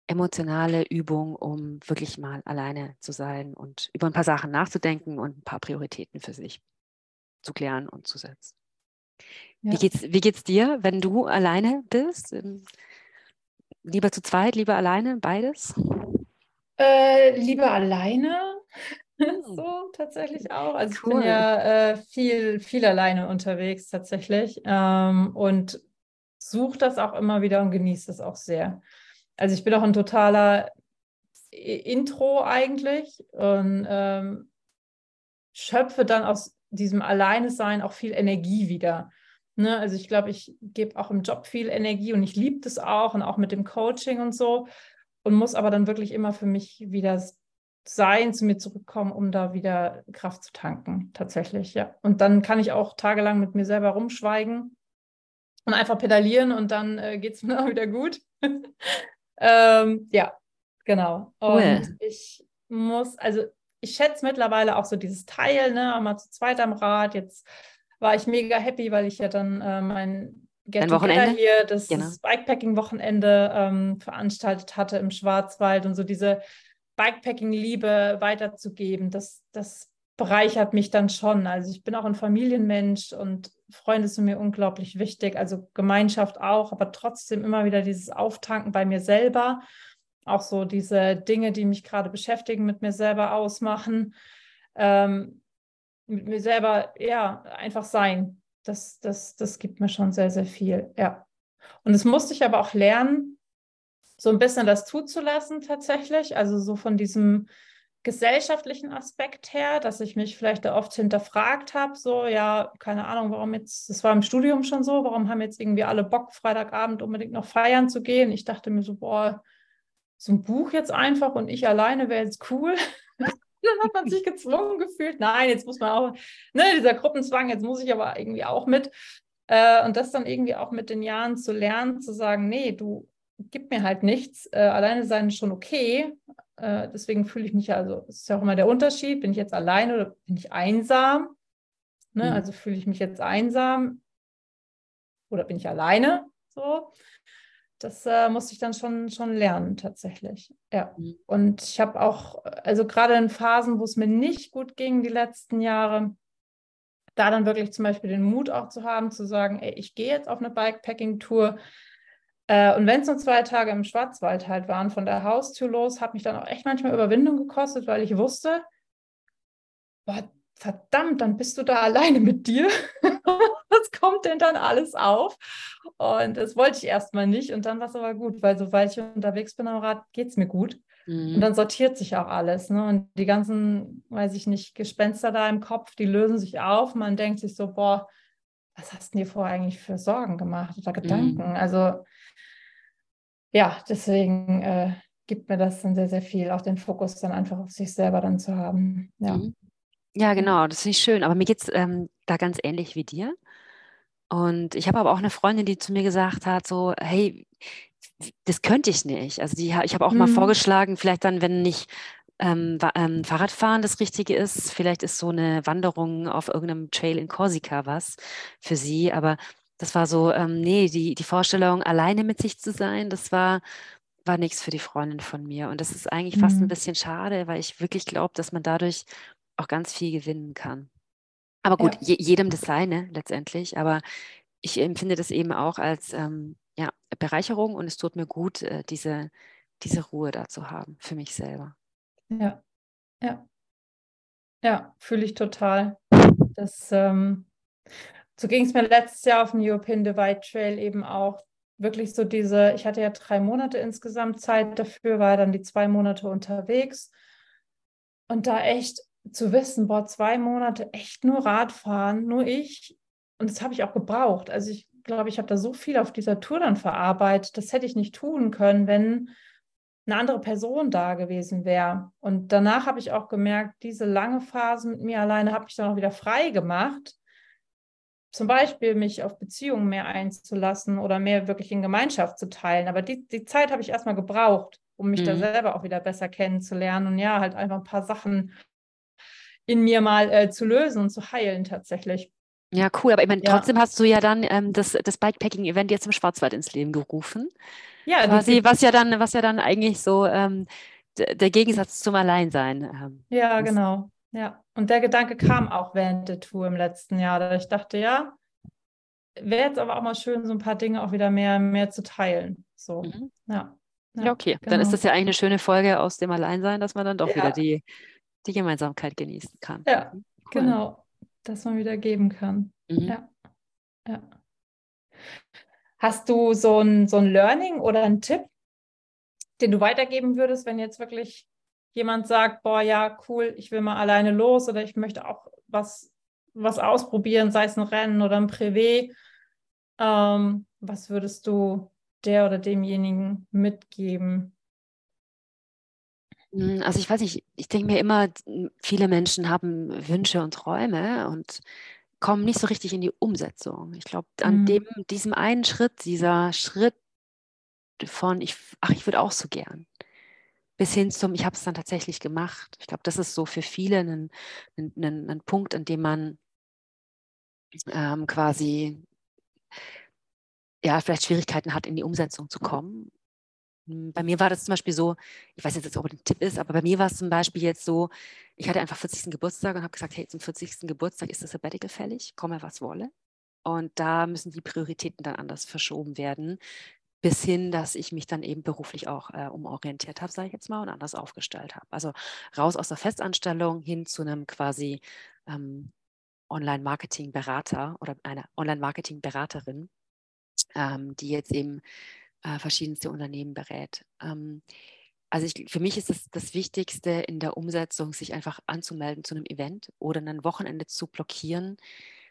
emotionale Übung, um wirklich mal alleine zu sein und über ein paar Sachen nachzudenken und ein paar Prioritäten für sich zu klären und zu setzen. Ja. Wie geht's, wie geht's dir, wenn du alleine bist? Lieber zu zweit, lieber alleine, beides? Äh, lieber alleine. Hm. so tatsächlich auch. Also cool. ich bin ja äh, viel, viel alleine unterwegs tatsächlich ähm, und suche das auch immer wieder und genieße das auch sehr. Also ich bin auch ein totaler Intro eigentlich und ähm, schöpfe dann aus diesem Alleine-Sein auch viel Energie wieder. Ne? Also ich glaube, ich gebe auch im Job viel Energie und ich liebe das auch und auch mit dem Coaching und so und muss aber dann wirklich immer für mich wieder sein, zu mir zurückkommen, um da wieder Kraft zu tanken, tatsächlich, ja. Und dann kann ich auch tagelang mit mir selber rumschweigen und einfach pedalieren und dann äh, geht es mir auch wieder gut. Ähm, ja, genau. Und cool. ich muss, also ich schätze mittlerweile auch so dieses Teil, ne, mal zu zweit am Rad, jetzt war ich mega happy, weil ich ja dann äh, mein Get Wochenende hier, das, genau. das Bikepacking-Wochenende ähm, veranstaltet hatte im Schwarzwald und so diese Bikepacking-Liebe weiterzugeben, das, das bereichert mich dann schon. Also ich bin auch ein Familienmensch und Freunde sind mir unglaublich wichtig, also Gemeinschaft auch, aber trotzdem immer wieder dieses Auftanken bei mir selber, auch so diese Dinge, die mich gerade beschäftigen, mit mir selber ausmachen, ähm, mit mir selber, ja, einfach sein. Das, das, das gibt mir schon sehr, sehr viel, ja. Und das musste ich aber auch lernen, so ein bisschen das zuzulassen tatsächlich, also so von diesem gesellschaftlichen Aspekt her, dass ich mich vielleicht da oft hinterfragt habe, so, ja, keine Ahnung, warum jetzt, das war im Studium schon so, warum haben jetzt irgendwie alle Bock, Freitagabend unbedingt noch feiern zu gehen? Ich dachte mir so, boah, so ein Buch jetzt einfach und ich alleine wäre jetzt cool. dann hat man sich gezwungen gefühlt, nein, jetzt muss man auch, ne, dieser Gruppenzwang, jetzt muss ich aber irgendwie auch mit. Äh, und das dann irgendwie auch mit den Jahren zu lernen, zu sagen, nee, du gib mir halt nichts. Äh, alleine sein ist schon okay, äh, deswegen fühle ich mich ja, also es ist ja auch immer der Unterschied, bin ich jetzt alleine oder bin ich einsam? Ne? Mhm. Also fühle ich mich jetzt einsam oder bin ich alleine? So. Das äh, musste ich dann schon, schon lernen, tatsächlich. Ja. Mhm. Und ich habe auch, also gerade in Phasen, wo es mir nicht gut ging, die letzten Jahre, da dann wirklich zum Beispiel den Mut auch zu haben, zu sagen, ey, ich gehe jetzt auf eine Bikepacking-Tour, äh, und wenn es nur zwei Tage im Schwarzwald halt waren, von der Haustür los, hat mich dann auch echt manchmal Überwindung gekostet, weil ich wusste, boah, verdammt, dann bist du da alleine mit dir. Was kommt denn dann alles auf? Und das wollte ich erstmal nicht. Und dann war es aber gut, weil sobald ich unterwegs bin am Rad, geht es mir gut. Mhm. Und dann sortiert sich auch alles. Ne? Und die ganzen, weiß ich nicht, Gespenster da im Kopf, die lösen sich auf. Man denkt sich so, boah, was hast du dir vorher eigentlich für Sorgen gemacht oder Gedanken? Mhm. Also ja, deswegen äh, gibt mir das dann sehr, sehr viel, auch den Fokus dann einfach auf sich selber dann zu haben. Ja, mhm. ja genau, das finde ich schön. Aber mir geht es ähm, da ganz ähnlich wie dir. Und ich habe aber auch eine Freundin, die zu mir gesagt hat, so, hey, das könnte ich nicht. Also die, ich habe auch mhm. mal vorgeschlagen, vielleicht dann, wenn nicht ähm, ähm, Fahrradfahren das Richtige ist, vielleicht ist so eine Wanderung auf irgendeinem Trail in Korsika was für sie. Aber das war so, ähm, nee, die, die Vorstellung, alleine mit sich zu sein, das war, war nichts für die Freundin von mir. Und das ist eigentlich mhm. fast ein mhm. bisschen schade, weil ich wirklich glaube, dass man dadurch auch ganz viel gewinnen kann. Aber gut, ja. je, jedem das seine letztendlich. Aber ich empfinde das eben auch als ähm, ja, Bereicherung und es tut mir gut, äh, diese, diese Ruhe da zu haben für mich selber. Ja, ja. Ja, fühle ich total. Das, ähm, so ging es mir letztes Jahr auf dem European Divide Trail eben auch. Wirklich so diese, ich hatte ja drei Monate insgesamt Zeit dafür, war dann die zwei Monate unterwegs. Und da echt zu wissen, boah, zwei Monate echt nur Radfahren, nur ich. Und das habe ich auch gebraucht. Also ich glaube, ich habe da so viel auf dieser Tour dann verarbeitet. Das hätte ich nicht tun können, wenn eine andere Person da gewesen wäre. Und danach habe ich auch gemerkt, diese lange Phase mit mir alleine habe ich dann auch wieder frei gemacht zum Beispiel mich auf Beziehungen mehr einzulassen oder mehr wirklich in Gemeinschaft zu teilen. Aber die, die Zeit habe ich erstmal gebraucht, um mich mhm. da selber auch wieder besser kennenzulernen und ja, halt einfach ein paar Sachen in mir mal äh, zu lösen und zu heilen tatsächlich. Ja, cool. Aber ich meine, ja. trotzdem hast du ja dann ähm, das, das Bikepacking-Event jetzt im Schwarzwald ins Leben gerufen. Ja, quasi, was ja dann, was ja dann eigentlich so ähm, der Gegensatz zum Alleinsein. Ähm, ja, ist. genau. Ja, und der Gedanke kam auch während der Tour im letzten Jahr. Da ich dachte, ja, wäre jetzt aber auch mal schön, so ein paar Dinge auch wieder mehr, mehr zu teilen. So, mhm. ja. Ja, ja okay. Genau. Dann ist das ja eigentlich eine schöne Folge aus dem Alleinsein, dass man dann doch ja. wieder die, die Gemeinsamkeit genießen kann. Ja, cool. genau. Dass man wieder geben kann. Mhm. Ja. ja. Hast du so ein, so ein Learning oder einen Tipp, den du weitergeben würdest, wenn jetzt wirklich jemand sagt, boah, ja, cool, ich will mal alleine los oder ich möchte auch was, was ausprobieren, sei es ein Rennen oder ein Privé, ähm, was würdest du der oder demjenigen mitgeben? Hm, also ich weiß nicht, ich denke mir immer, viele Menschen haben Wünsche und Träume und kommen nicht so richtig in die Umsetzung. Ich glaube, an mhm. dem, diesem einen Schritt, dieser Schritt von, ich, ach, ich würde auch so gern bis hin zum, ich habe es dann tatsächlich gemacht. Ich glaube, das ist so für viele ein, ein, ein, ein Punkt, an dem man ähm, quasi ja, vielleicht Schwierigkeiten hat, in die Umsetzung zu kommen. Hm, bei mir war das zum Beispiel so, ich weiß jetzt, ob es ein Tipp ist, aber bei mir war es zum Beispiel jetzt so, ich hatte einfach 40. Geburtstag und habe gesagt, hey, zum 40. Geburtstag ist das Sabbatical fällig, komme was wolle. Und da müssen die Prioritäten dann anders verschoben werden, bis hin, dass ich mich dann eben beruflich auch äh, umorientiert habe, sage ich jetzt mal, und anders aufgestellt habe. Also raus aus der Festanstellung hin zu einem quasi ähm, Online-Marketing-Berater oder einer Online-Marketing-Beraterin, ähm, die jetzt eben äh, verschiedenste Unternehmen berät. Ähm, also ich, für mich ist es das Wichtigste in der Umsetzung, sich einfach anzumelden zu einem Event oder ein Wochenende zu blockieren,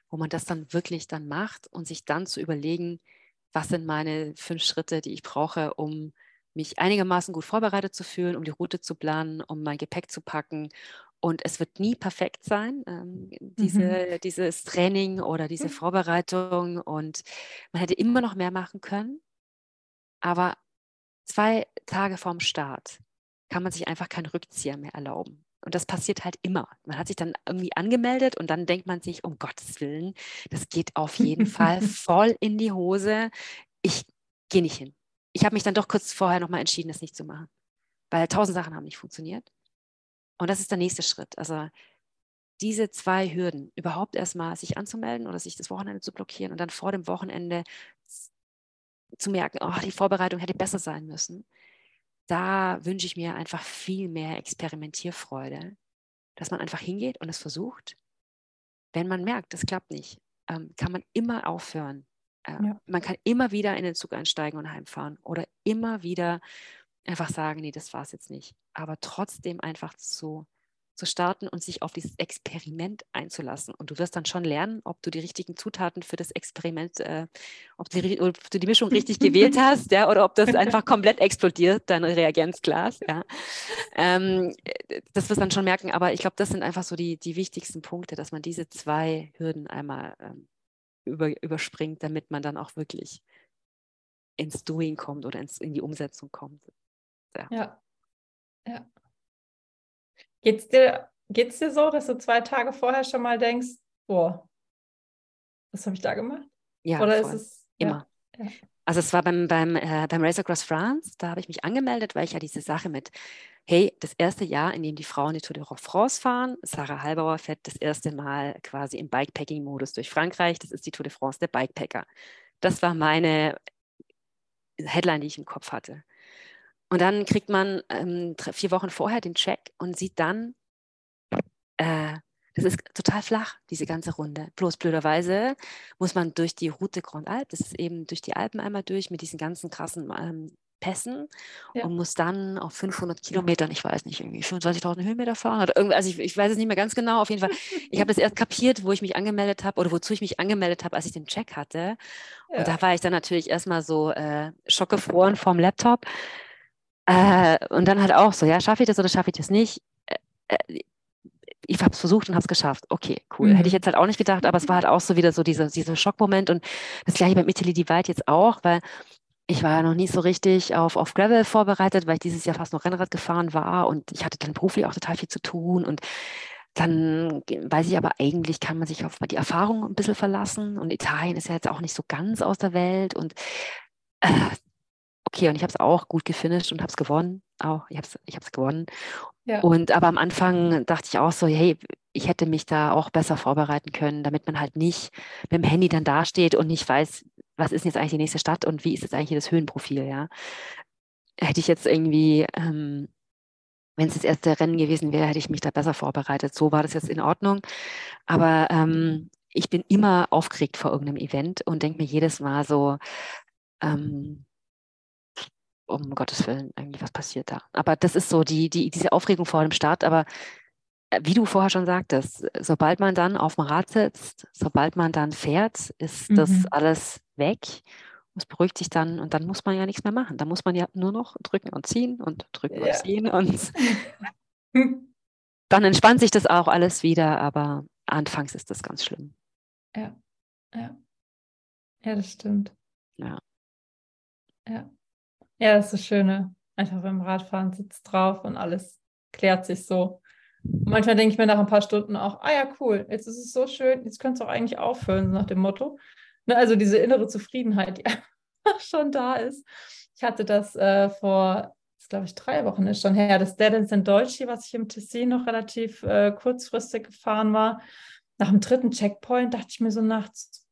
wo man das dann wirklich dann macht und sich dann zu überlegen, was sind meine fünf Schritte, die ich brauche, um mich einigermaßen gut vorbereitet zu fühlen, um die Route zu planen, um mein Gepäck zu packen. Und es wird nie perfekt sein, ähm, diese, mhm. dieses Training oder diese Vorbereitung. Und man hätte immer noch mehr machen können. Aber zwei Tage vorm Start kann man sich einfach keinen Rückzieher mehr erlauben. Und das passiert halt immer. Man hat sich dann irgendwie angemeldet und dann denkt man sich, um Gottes Willen, das geht auf jeden Fall voll in die Hose. Ich gehe nicht hin. Ich habe mich dann doch kurz vorher nochmal entschieden, das nicht zu machen. Weil tausend Sachen haben nicht funktioniert. Und das ist der nächste Schritt. Also diese zwei Hürden, überhaupt erstmal sich anzumelden oder sich das Wochenende zu blockieren und dann vor dem Wochenende zu merken, oh, die Vorbereitung hätte besser sein müssen. Da wünsche ich mir einfach viel mehr Experimentierfreude, dass man einfach hingeht und es versucht. Wenn man merkt, das klappt nicht, ähm, kann man immer aufhören. Äh, ja. Man kann immer wieder in den Zug einsteigen und heimfahren oder immer wieder einfach sagen, nee, das war es jetzt nicht. Aber trotzdem einfach zu zu starten und sich auf dieses Experiment einzulassen. Und du wirst dann schon lernen, ob du die richtigen Zutaten für das Experiment, äh, ob, die, ob, du die Mischung richtig gewählt hast, ja, oder ob das einfach komplett explodiert, dein Reagenzglas. Ja. Ähm, das wirst du dann schon merken, aber ich glaube, das sind einfach so die, die wichtigsten Punkte, dass man diese zwei Hürden einmal ähm, über, überspringt, damit man dann auch wirklich ins Doing kommt oder ins, in die Umsetzung kommt. Ja. ja. ja. Geht's dir, geht's dir so, dass du zwei Tage vorher schon mal denkst, boah, was habe ich da gemacht? Ja, Oder voll. ist es immer. Ja, ja. Also es war beim, beim, äh, beim Race Across France, da habe ich mich angemeldet, weil ich ja diese Sache mit, hey, das erste Jahr, in dem die Frauen die Tour de France fahren, Sarah Halbauer fährt das erste Mal quasi im Bikepacking-Modus durch Frankreich, das ist die Tour de France der Bikepacker. Das war meine Headline, die ich im Kopf hatte. Und dann kriegt man ähm, drei, vier Wochen vorher den Check und sieht dann, äh, das ist total flach, diese ganze Runde. Bloß blöderweise muss man durch die Route Grand Alpe, das ist eben durch die Alpen einmal durch mit diesen ganzen krassen ähm, Pässen ja. und muss dann auf 500 Kilometern, ich weiß nicht, irgendwie 25.000 Höhenmeter fahren oder irgendwie, also ich, ich, weiß es nicht mehr ganz genau, auf jeden Fall. Ich habe das erst kapiert, wo ich mich angemeldet habe oder wozu ich mich angemeldet habe, als ich den Check hatte. Ja. Und da war ich dann natürlich erstmal so äh, schockgefroren vorm Laptop äh, und dann halt auch so, ja, schaffe ich das oder schaffe ich das nicht? Äh, äh ich habe es versucht und habe es geschafft. Okay, cool. Mhm. Hätte ich jetzt halt auch nicht gedacht, aber es war halt auch so wieder so dieser, dieser Schockmoment und das gleiche beim Italy Divide jetzt auch, weil ich war ja noch nie so richtig auf, auf Gravel vorbereitet, weil ich dieses Jahr fast noch Rennrad gefahren war und ich hatte dann beruflich auch total viel zu tun und dann weiß ich aber eigentlich, kann man sich auf die Erfahrung ein bisschen verlassen und Italien ist ja jetzt auch nicht so ganz aus der Welt und äh, okay, und ich habe es auch gut gefinisht und habe es gewonnen. Auch, ich habe es ich gewonnen. Ja. Und aber am Anfang dachte ich auch so, hey, ich hätte mich da auch besser vorbereiten können, damit man halt nicht mit dem Handy dann dasteht und nicht weiß, was ist jetzt eigentlich die nächste Stadt und wie ist jetzt eigentlich das Höhenprofil, ja. Hätte ich jetzt irgendwie, ähm, wenn es das erste Rennen gewesen wäre, hätte ich mich da besser vorbereitet. So war das jetzt in Ordnung. Aber ähm, ich bin immer aufgeregt vor irgendeinem Event und denke mir jedes Mal so, ähm, um Gottes Willen, eigentlich, was passiert da? Aber das ist so die, die, diese Aufregung vor dem Start. Aber äh, wie du vorher schon sagtest, sobald man dann auf dem Rad sitzt, sobald man dann fährt, ist mhm. das alles weg. Es beruhigt sich dann und dann muss man ja nichts mehr machen. Da muss man ja nur noch drücken und ziehen und drücken ja. und ziehen und dann entspannt sich das auch alles wieder, aber anfangs ist das ganz schlimm. Ja, ja. Ja, das stimmt. Ja. Ja. Ja, das ist das Schöne. Einfach beim Radfahren sitzt drauf und alles klärt sich so. Und manchmal denke ich mir nach ein paar Stunden auch, ah ja, cool, jetzt ist es so schön, jetzt könnte es auch eigentlich aufhören, nach dem Motto. Ne, also diese innere Zufriedenheit, die schon da ist. Ich hatte das äh, vor, glaube ich, drei Wochen ist schon her, das Dead in Dolce, was ich im Tessin noch relativ äh, kurzfristig gefahren war. Nach dem dritten Checkpoint dachte ich mir so nachts,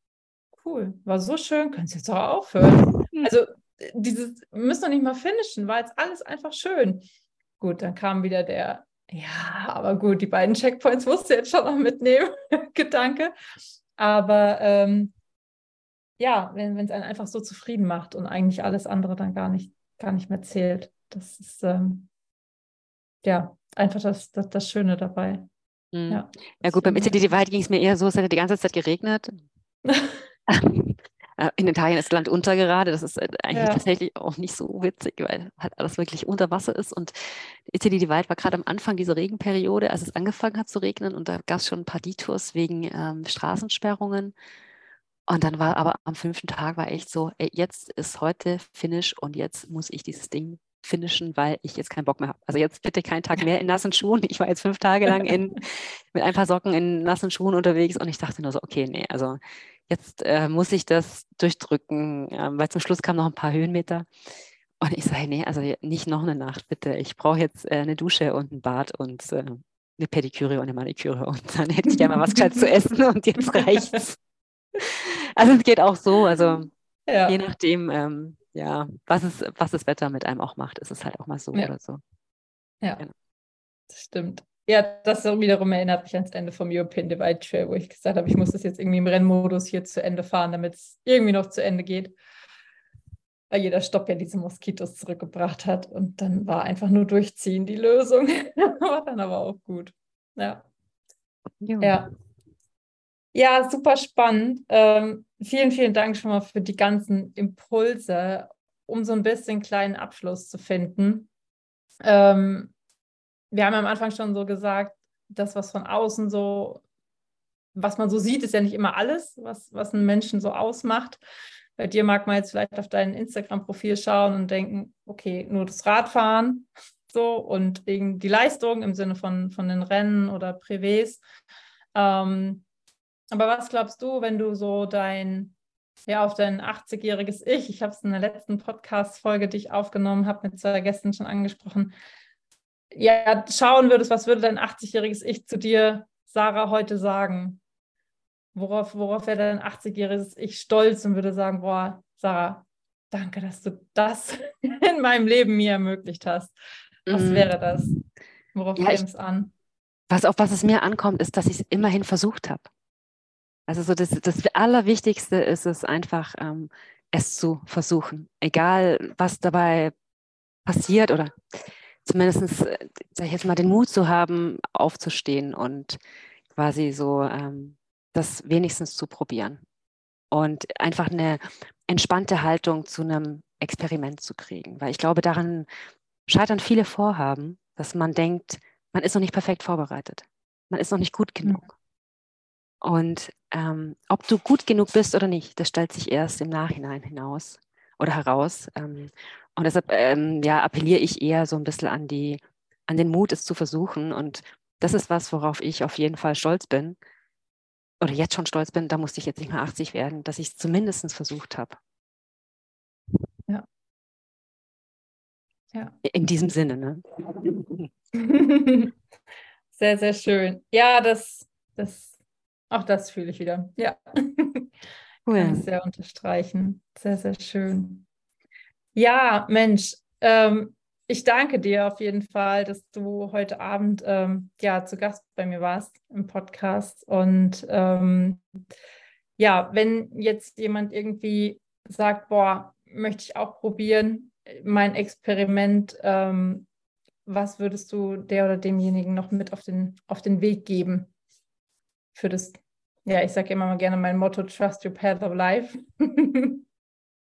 cool, war so schön, können Sie jetzt auch aufhören. Hm. Also dieses, müssen noch nicht mal finishen, war jetzt alles einfach schön. Gut, dann kam wieder der, ja, aber gut, die beiden Checkpoints musst du jetzt schon noch mitnehmen, Gedanke. Aber ähm, ja, wenn es einen einfach so zufrieden macht und eigentlich alles andere dann gar nicht, gar nicht mehr zählt. Das ist ähm, ja einfach das, das, das Schöne dabei. Mhm. Ja, ja gut, beim Italy Divide ging es mir eher so, es hat die ganze Zeit geregnet. Äh, in Italien ist das Land unter gerade. Das ist äh, eigentlich ja. tatsächlich auch nicht so witzig, weil halt alles wirklich unter Wasser ist. Und Italy Divide war gerade am Anfang dieser Regenperiode, als es angefangen hat zu regnen. Und da gab es schon ein paar Detours wegen ähm, Straßensperrungen. Und dann war aber am fünften Tag war echt so, ey, jetzt ist heute Finish und jetzt muss ich dieses Ding finishen, weil ich jetzt keinen Bock mehr habe. Also jetzt bitte keinen Tag mehr in nassen Schuhen. Ich war jetzt fünf Tage lang in, mit ein paar Socken in nassen Schuhen unterwegs und ich dachte nur so, okay, nee, also jetzt äh, muss ich das durchdrücken, äh, weil zum Schluss kamen noch ein paar Höhenmeter. Und ich sage, nee, also nicht noch eine Nacht, bitte. Ich brauche jetzt äh, eine Dusche und ein Bad und äh, eine Pediküre und eine Maniküre und dann hätte ich gerne mal was Gescheites zu essen und jetzt reicht's. Also es geht auch so, also ja. je nachdem, ähm, ja, was, es, was das Wetter mit einem auch macht, ist es halt auch mal so ja. oder so. Ja, genau. das stimmt. Ja, das wiederum erinnert mich ans Ende vom European Divide Trail, wo ich gesagt habe, ich muss das jetzt irgendwie im Rennmodus hier zu Ende fahren, damit es irgendwie noch zu Ende geht. Weil jeder Stopp ja diese Moskitos zurückgebracht hat. Und dann war einfach nur durchziehen die Lösung. war dann aber auch gut. Ja. Ja. ja. Ja, super spannend. Ähm, vielen, vielen Dank schon mal für die ganzen Impulse, um so ein bisschen kleinen Abschluss zu finden. Ähm, wir haben am Anfang schon so gesagt, das, was von außen so, was man so sieht, ist ja nicht immer alles, was, was einen Menschen so ausmacht. Bei dir mag man jetzt vielleicht auf dein Instagram-Profil schauen und denken, okay, nur das Radfahren so und wegen die Leistung im Sinne von, von den Rennen oder Privés. Ähm, aber was glaubst du, wenn du so dein, ja, auf dein 80-jähriges Ich, ich habe es in der letzten Podcast-Folge, die ich aufgenommen habe, mit zwei Gästen schon angesprochen, ja, schauen würdest, was würde dein 80-jähriges Ich zu dir, Sarah, heute sagen? Worauf, worauf wäre dein 80-jähriges Ich stolz und würde sagen, boah, Sarah, danke, dass du das in meinem Leben mir ermöglicht hast. Was mm. wäre das? Worauf ja, käme es an? Was, auf was es mir ankommt, ist, dass ich es immerhin versucht habe. Also so das, das Allerwichtigste ist es einfach, ähm, es zu versuchen. Egal, was dabei passiert oder zumindest, äh, sag ich jetzt mal, den Mut zu haben, aufzustehen und quasi so ähm, das wenigstens zu probieren. Und einfach eine entspannte Haltung zu einem Experiment zu kriegen. Weil ich glaube, daran scheitern viele Vorhaben, dass man denkt, man ist noch nicht perfekt vorbereitet. Man ist noch nicht gut genug. Und ähm, ob du gut genug bist oder nicht, das stellt sich erst im Nachhinein hinaus oder heraus. Ähm, und deshalb ähm, ja, appelliere ich eher so ein bisschen an, die, an den Mut, es zu versuchen. Und das ist was, worauf ich auf jeden Fall stolz bin. Oder jetzt schon stolz bin, da musste ich jetzt nicht mehr 80 werden, dass ich es zumindest versucht habe. Ja. ja. In diesem Sinne, ne? sehr, sehr schön. Ja, das, das auch das fühle ich wieder. Ja. Cool. Kann ich sehr unterstreichen. Sehr, sehr schön. Ja, Mensch, ähm, ich danke dir auf jeden Fall, dass du heute Abend ähm, ja zu Gast bei mir warst im Podcast. Und ähm, ja, wenn jetzt jemand irgendwie sagt, boah, möchte ich auch probieren, mein Experiment, ähm, was würdest du der oder demjenigen noch mit auf den, auf den Weg geben für das ja, ich sage immer mal gerne mein Motto, Trust your path of life.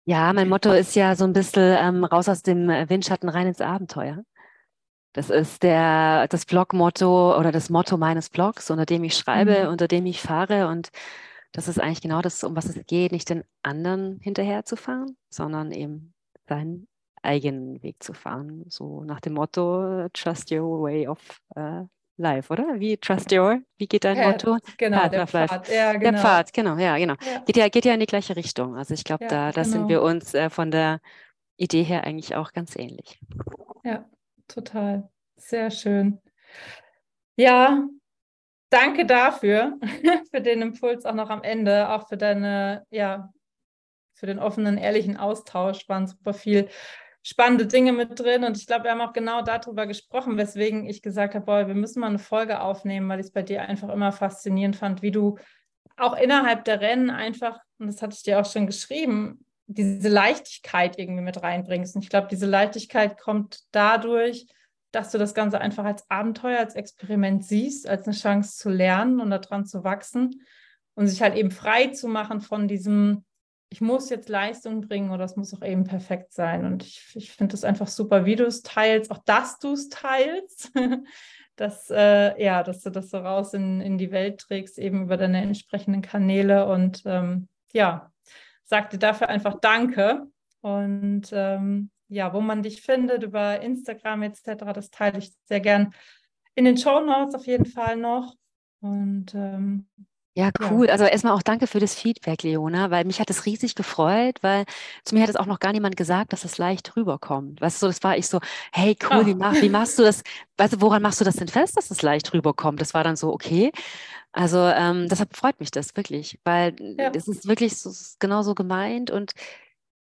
ja, mein Motto ist ja so ein bisschen ähm, raus aus dem Windschatten rein ins Abenteuer. Das ist der, das Blog-Motto oder das Motto meines Blogs, unter dem ich schreibe, mhm. unter dem ich fahre. Und das ist eigentlich genau das, um was es geht, nicht den anderen hinterher zu fahren, sondern eben seinen eigenen Weg zu fahren. So nach dem Motto, trust your way of uh, Life, oder? Wie Trust Your, wie geht dein Path, Motto? genau, Path der. Pfad. Ja, Der genau. Pfad, genau, ja, genau. Ja, Geht ja, geht ja in die gleiche Richtung. Also ich glaube, ja, da, da sind genau. wir uns äh, von der Idee her eigentlich auch ganz ähnlich. Ja, total. Sehr schön. Ja, danke dafür, für den Impuls auch noch am Ende, auch für deine, ja, für den offenen, ehrlichen Austausch. Waren super viel spannende Dinge mit drin. Und ich glaube, wir haben auch genau darüber gesprochen, weswegen ich gesagt habe, boah, wir müssen mal eine Folge aufnehmen, weil ich es bei dir einfach immer faszinierend fand, wie du auch innerhalb der Rennen einfach, und das hatte ich dir auch schon geschrieben, diese Leichtigkeit irgendwie mit reinbringst. Und ich glaube, diese Leichtigkeit kommt dadurch, dass du das Ganze einfach als Abenteuer, als Experiment siehst, als eine Chance zu lernen und daran zu wachsen und sich halt eben frei zu machen von diesem, ich muss jetzt Leistung bringen oder es muss auch eben perfekt sein. Und ich, ich finde das einfach super, wie du es teilst, auch dass du es teilst, dass, äh, ja, dass du das so raus in, in die Welt trägst, eben über deine entsprechenden Kanäle und ähm, ja, sag dir dafür einfach Danke. Und ähm, ja, wo man dich findet, über Instagram etc., das teile ich sehr gern in den Show Notes auf jeden Fall noch. Und ähm, Ja, cool. Also erstmal auch danke für das Feedback, Leona, weil mich hat es riesig gefreut, weil zu mir hat es auch noch gar niemand gesagt, dass es leicht rüberkommt. Weißt du, das war ich so, hey, cool, wie, ah, mach, wie machst du das? Weißt du, woran machst du das denn fest, dass es leicht rüberkommt? Das war dann so, okay. Also ähm, deshalb freut mich das wirklich, weil ja, das ist wirklich so, genauso gemeint und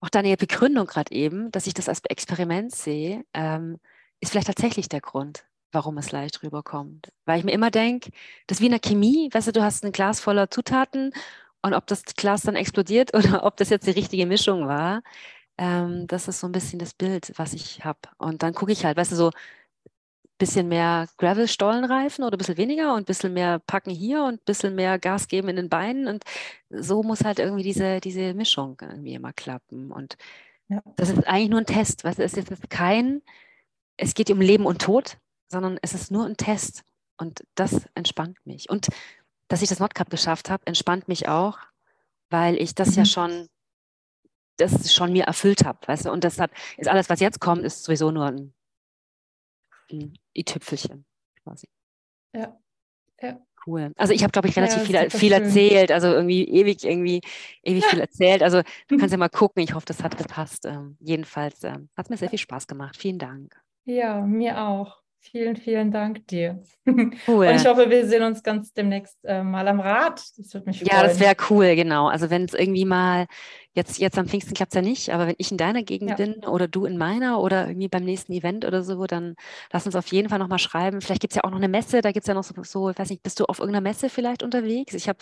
auch deine Begründung gerade eben, dass ich das als Experiment sehe, ähm, ist vielleicht tatsächlich der Grund, warum es leicht rüberkommt. Weil ich mir immer denke, das ist wie in der Chemie, weißt du, du hast ein Glas voller Zutaten und ob das Glas dann explodiert oder ob das jetzt die richtige Mischung war, ähm, das ist so ein bisschen das Bild, was ich habe. Und dann gucke ich halt, weißt du, so ein bisschen mehr Gravel-Stollenreifen oder ein bisschen weniger und ein bisschen mehr packen hier und ein bisschen mehr Gas geben in den Beinen. Und so muss halt irgendwie diese, diese Mischung irgendwie immer klappen. Und ja, das ist eigentlich nur ein Test. Es ist jetzt kein, es geht um Leben und Tod, sondern es ist nur ein Test. Und das entspannt mich. Und dass ich das Nordcup geschafft habe, entspannt mich auch, weil ich das ja mhm. schon, das schon mir erfüllt habe. Weißt du? Und deshalb ist alles, was jetzt kommt, ist sowieso nur ein, ein i-Tüpfelchen quasi. ja, ja, Cool. Also ich habe, glaube ich, relativ ja, viel, viel erzählt, also irgendwie ewig, irgendwie, ewig viel erzählt. Also du kannst ja mal gucken. Ich hoffe, das hat gepasst. Ähm, jedenfalls ähm, hat mir sehr viel Spaß gemacht. Vielen Dank. Ja, mir auch. Vielen, vielen Dank dir. Und ich Cool. hoffe, wir sehen uns ganz demnächst äh, mal am Rad. Das würde mich Ja, das freuen. wäre cool, genau. Also wenn es irgendwie mal, jetzt, jetzt am Pfingsten klappt es ja nicht, aber wenn ich in deiner Gegend Ja, bin oder du in meiner oder irgendwie beim nächsten Event oder so, dann lass uns auf jeden Fall nochmal schreiben. Vielleicht gibt es ja auch noch eine Messe, da gibt es ja noch so, so, ich weiß nicht, bist du auf irgendeiner Messe vielleicht unterwegs? Ich habe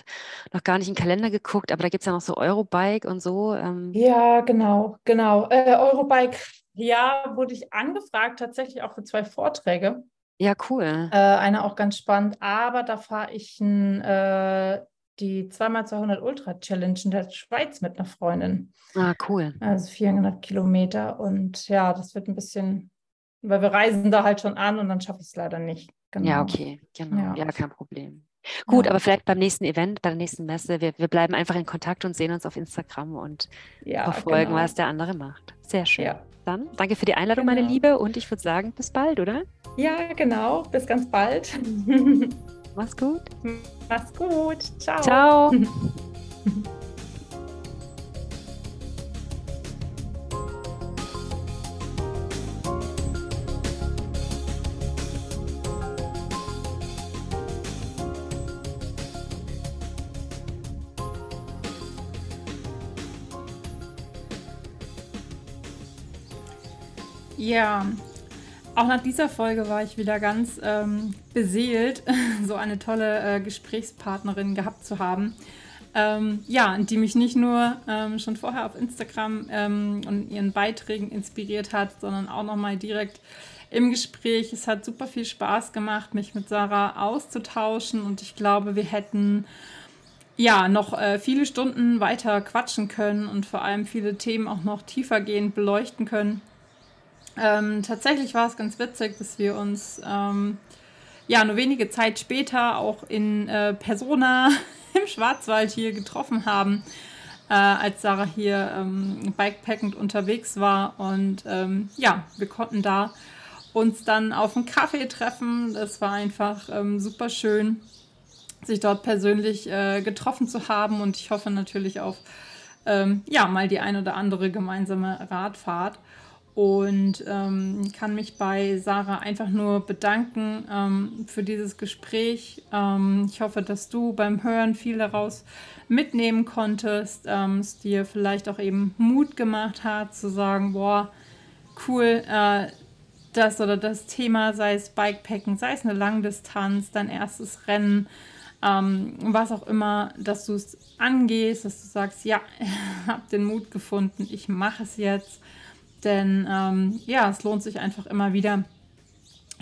noch gar nicht im Kalender geguckt, aber da gibt es ja noch so Eurobike und so. Ähm, ja, genau, genau. Äh, Eurobike, ja, wurde ich angefragt, tatsächlich auch für zwei Vorträge. ja, cool. Äh, einer auch ganz spannend, aber da fahre ich n, äh, die 2x200 Ultra Challenge in der Schweiz mit einer Freundin. Ah, cool. Also 400 Kilometer. Und ja, das wird ein bisschen, weil wir reisen da halt schon an und dann schaffe ich es leider nicht. Ja, Genau. okay, genau. Ja, Ja, kein Problem. Gut, ja, aber vielleicht beim nächsten Event, bei der nächsten Messe, wir, wir bleiben einfach in Kontakt und sehen uns auf Instagram und ja, verfolgen, was genau. der andere macht. Sehr schön. Ja, Dann danke für die Einladung, meine genau. Liebe, und ich würde sagen, bis bald, oder? Ja, genau. Bis ganz bald. Mach's gut. Mach's gut. Ciao. Ciao. Ja, auch nach dieser Folge war ich wieder ganz ähm, beseelt, so eine tolle äh, Gesprächspartnerin gehabt zu haben. Ähm, ja, die mich nicht nur ähm, schon vorher auf Instagram ähm, und ihren Beiträgen inspiriert hat, sondern auch nochmal direkt im Gespräch. Es hat super viel Spaß gemacht, mich mit Sarah auszutauschen und ich glaube, wir hätten ja noch äh, viele Stunden weiter quatschen können und vor allem viele Themen auch noch tiefergehend beleuchten können. Ähm, tatsächlich war es ganz witzig, dass wir uns ähm, ja nur wenige Zeit später auch in äh, Persona im Schwarzwald hier getroffen haben, äh, als Sarah hier ähm, bikepackend unterwegs war. Und ähm, ja, wir konnten da uns dann auf einen Kaffee treffen. Das war einfach ähm, super schön, sich dort persönlich äh, getroffen zu haben und ich hoffe natürlich auf ähm, ja mal die ein oder andere gemeinsame Radfahrt und ähm, kann mich bei Sarah einfach nur bedanken ähm, für dieses Gespräch. Ähm, ich hoffe, dass du beim Hören viel daraus mitnehmen konntest, ähm, es dir vielleicht auch eben Mut gemacht hat, zu sagen, boah, cool, äh, das oder das Thema, sei es Bikepacken, sei es eine Langdistanz, dein erstes Rennen, ähm, was auch immer, dass du es angehst, dass du sagst, ja, habe den Mut gefunden, ich mache es jetzt denn ähm, ja, es lohnt sich einfach immer wieder,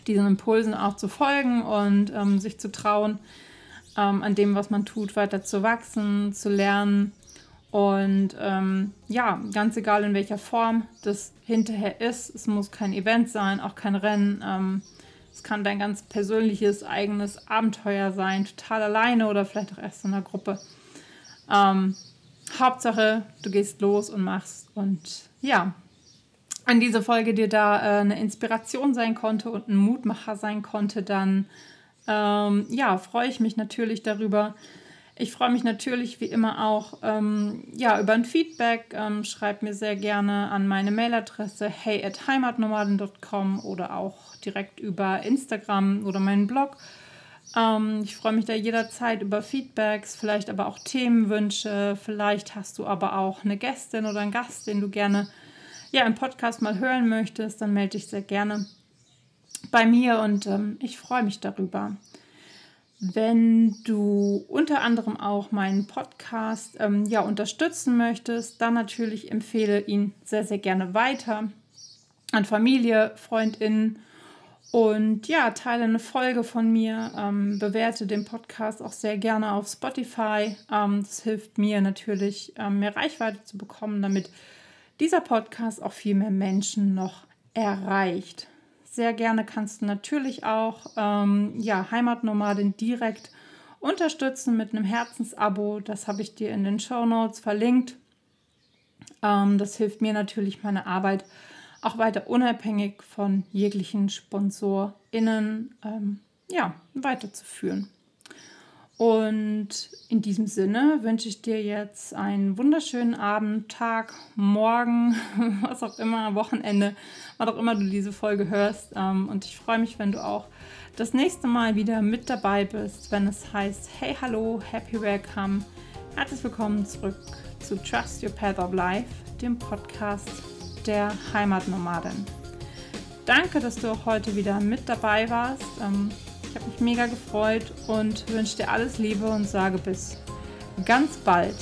diesen Impulsen auch zu folgen und ähm, sich zu trauen, ähm, an dem, was man tut, weiter zu wachsen, zu lernen. Und ähm, ja, ganz egal in welcher Form das hinterher ist, es muss kein Event sein, auch kein Rennen. Ähm, es kann dein ganz persönliches, eigenes Abenteuer sein, total alleine oder vielleicht auch erst in einer Gruppe. Ähm, Hauptsache, du gehst los und machst. Und ja, an diese Folge dir da äh, eine Inspiration sein konnte und ein Mutmacher sein konnte, dann ähm, ja, freue ich mich natürlich darüber. Ich freue mich natürlich wie immer auch ähm, ja, über ein Feedback. Ähm, schreib mir sehr gerne an meine Mailadresse hey at heimatnomaden.com oder auch direkt über Instagram oder meinen Blog. Ähm, ich freue mich da jederzeit über Feedbacks, vielleicht aber auch Themenwünsche. Vielleicht hast du aber auch eine Gästin oder einen Gast, den du gerne ja, im Podcast mal hören möchtest, dann melde dich sehr gerne bei mir und ähm, ich freue mich darüber. Wenn du unter anderem auch meinen Podcast ähm, ja, unterstützen möchtest, dann natürlich empfehle ihn sehr, sehr gerne weiter an Familie, FreundInnen und ja, teile eine Folge von mir, ähm, bewerte den Podcast auch sehr gerne auf Spotify. Ähm, das hilft mir natürlich, ähm, mehr Reichweite zu bekommen, damit dieser Podcast auch viel mehr Menschen noch erreicht. Sehr gerne kannst du natürlich auch ähm, ja, Heimatnomadin direkt unterstützen mit einem Herzensabo. Das habe ich dir in den Show Notes verlinkt. Ähm, das hilft mir natürlich, meine Arbeit auch weiter unabhängig von jeglichen SponsorInnen ähm, ja, weiterzuführen. Und in diesem Sinne wünsche ich dir jetzt einen wunderschönen Abend, Tag, Morgen, was auch immer, Wochenende, was auch immer du diese Folge hörst. Ähm, und ich freue mich, wenn du auch das nächste Mal wieder mit dabei bist, wenn es heißt, hey, hallo, happy welcome. Herzlich willkommen zurück zu Trust Your Path of Life, dem Podcast der Heimatnomadin. Danke, dass du auch heute wieder mit dabei warst. Ich habe mich mega gefreut und wünsche dir alles Liebe und sage bis ganz bald.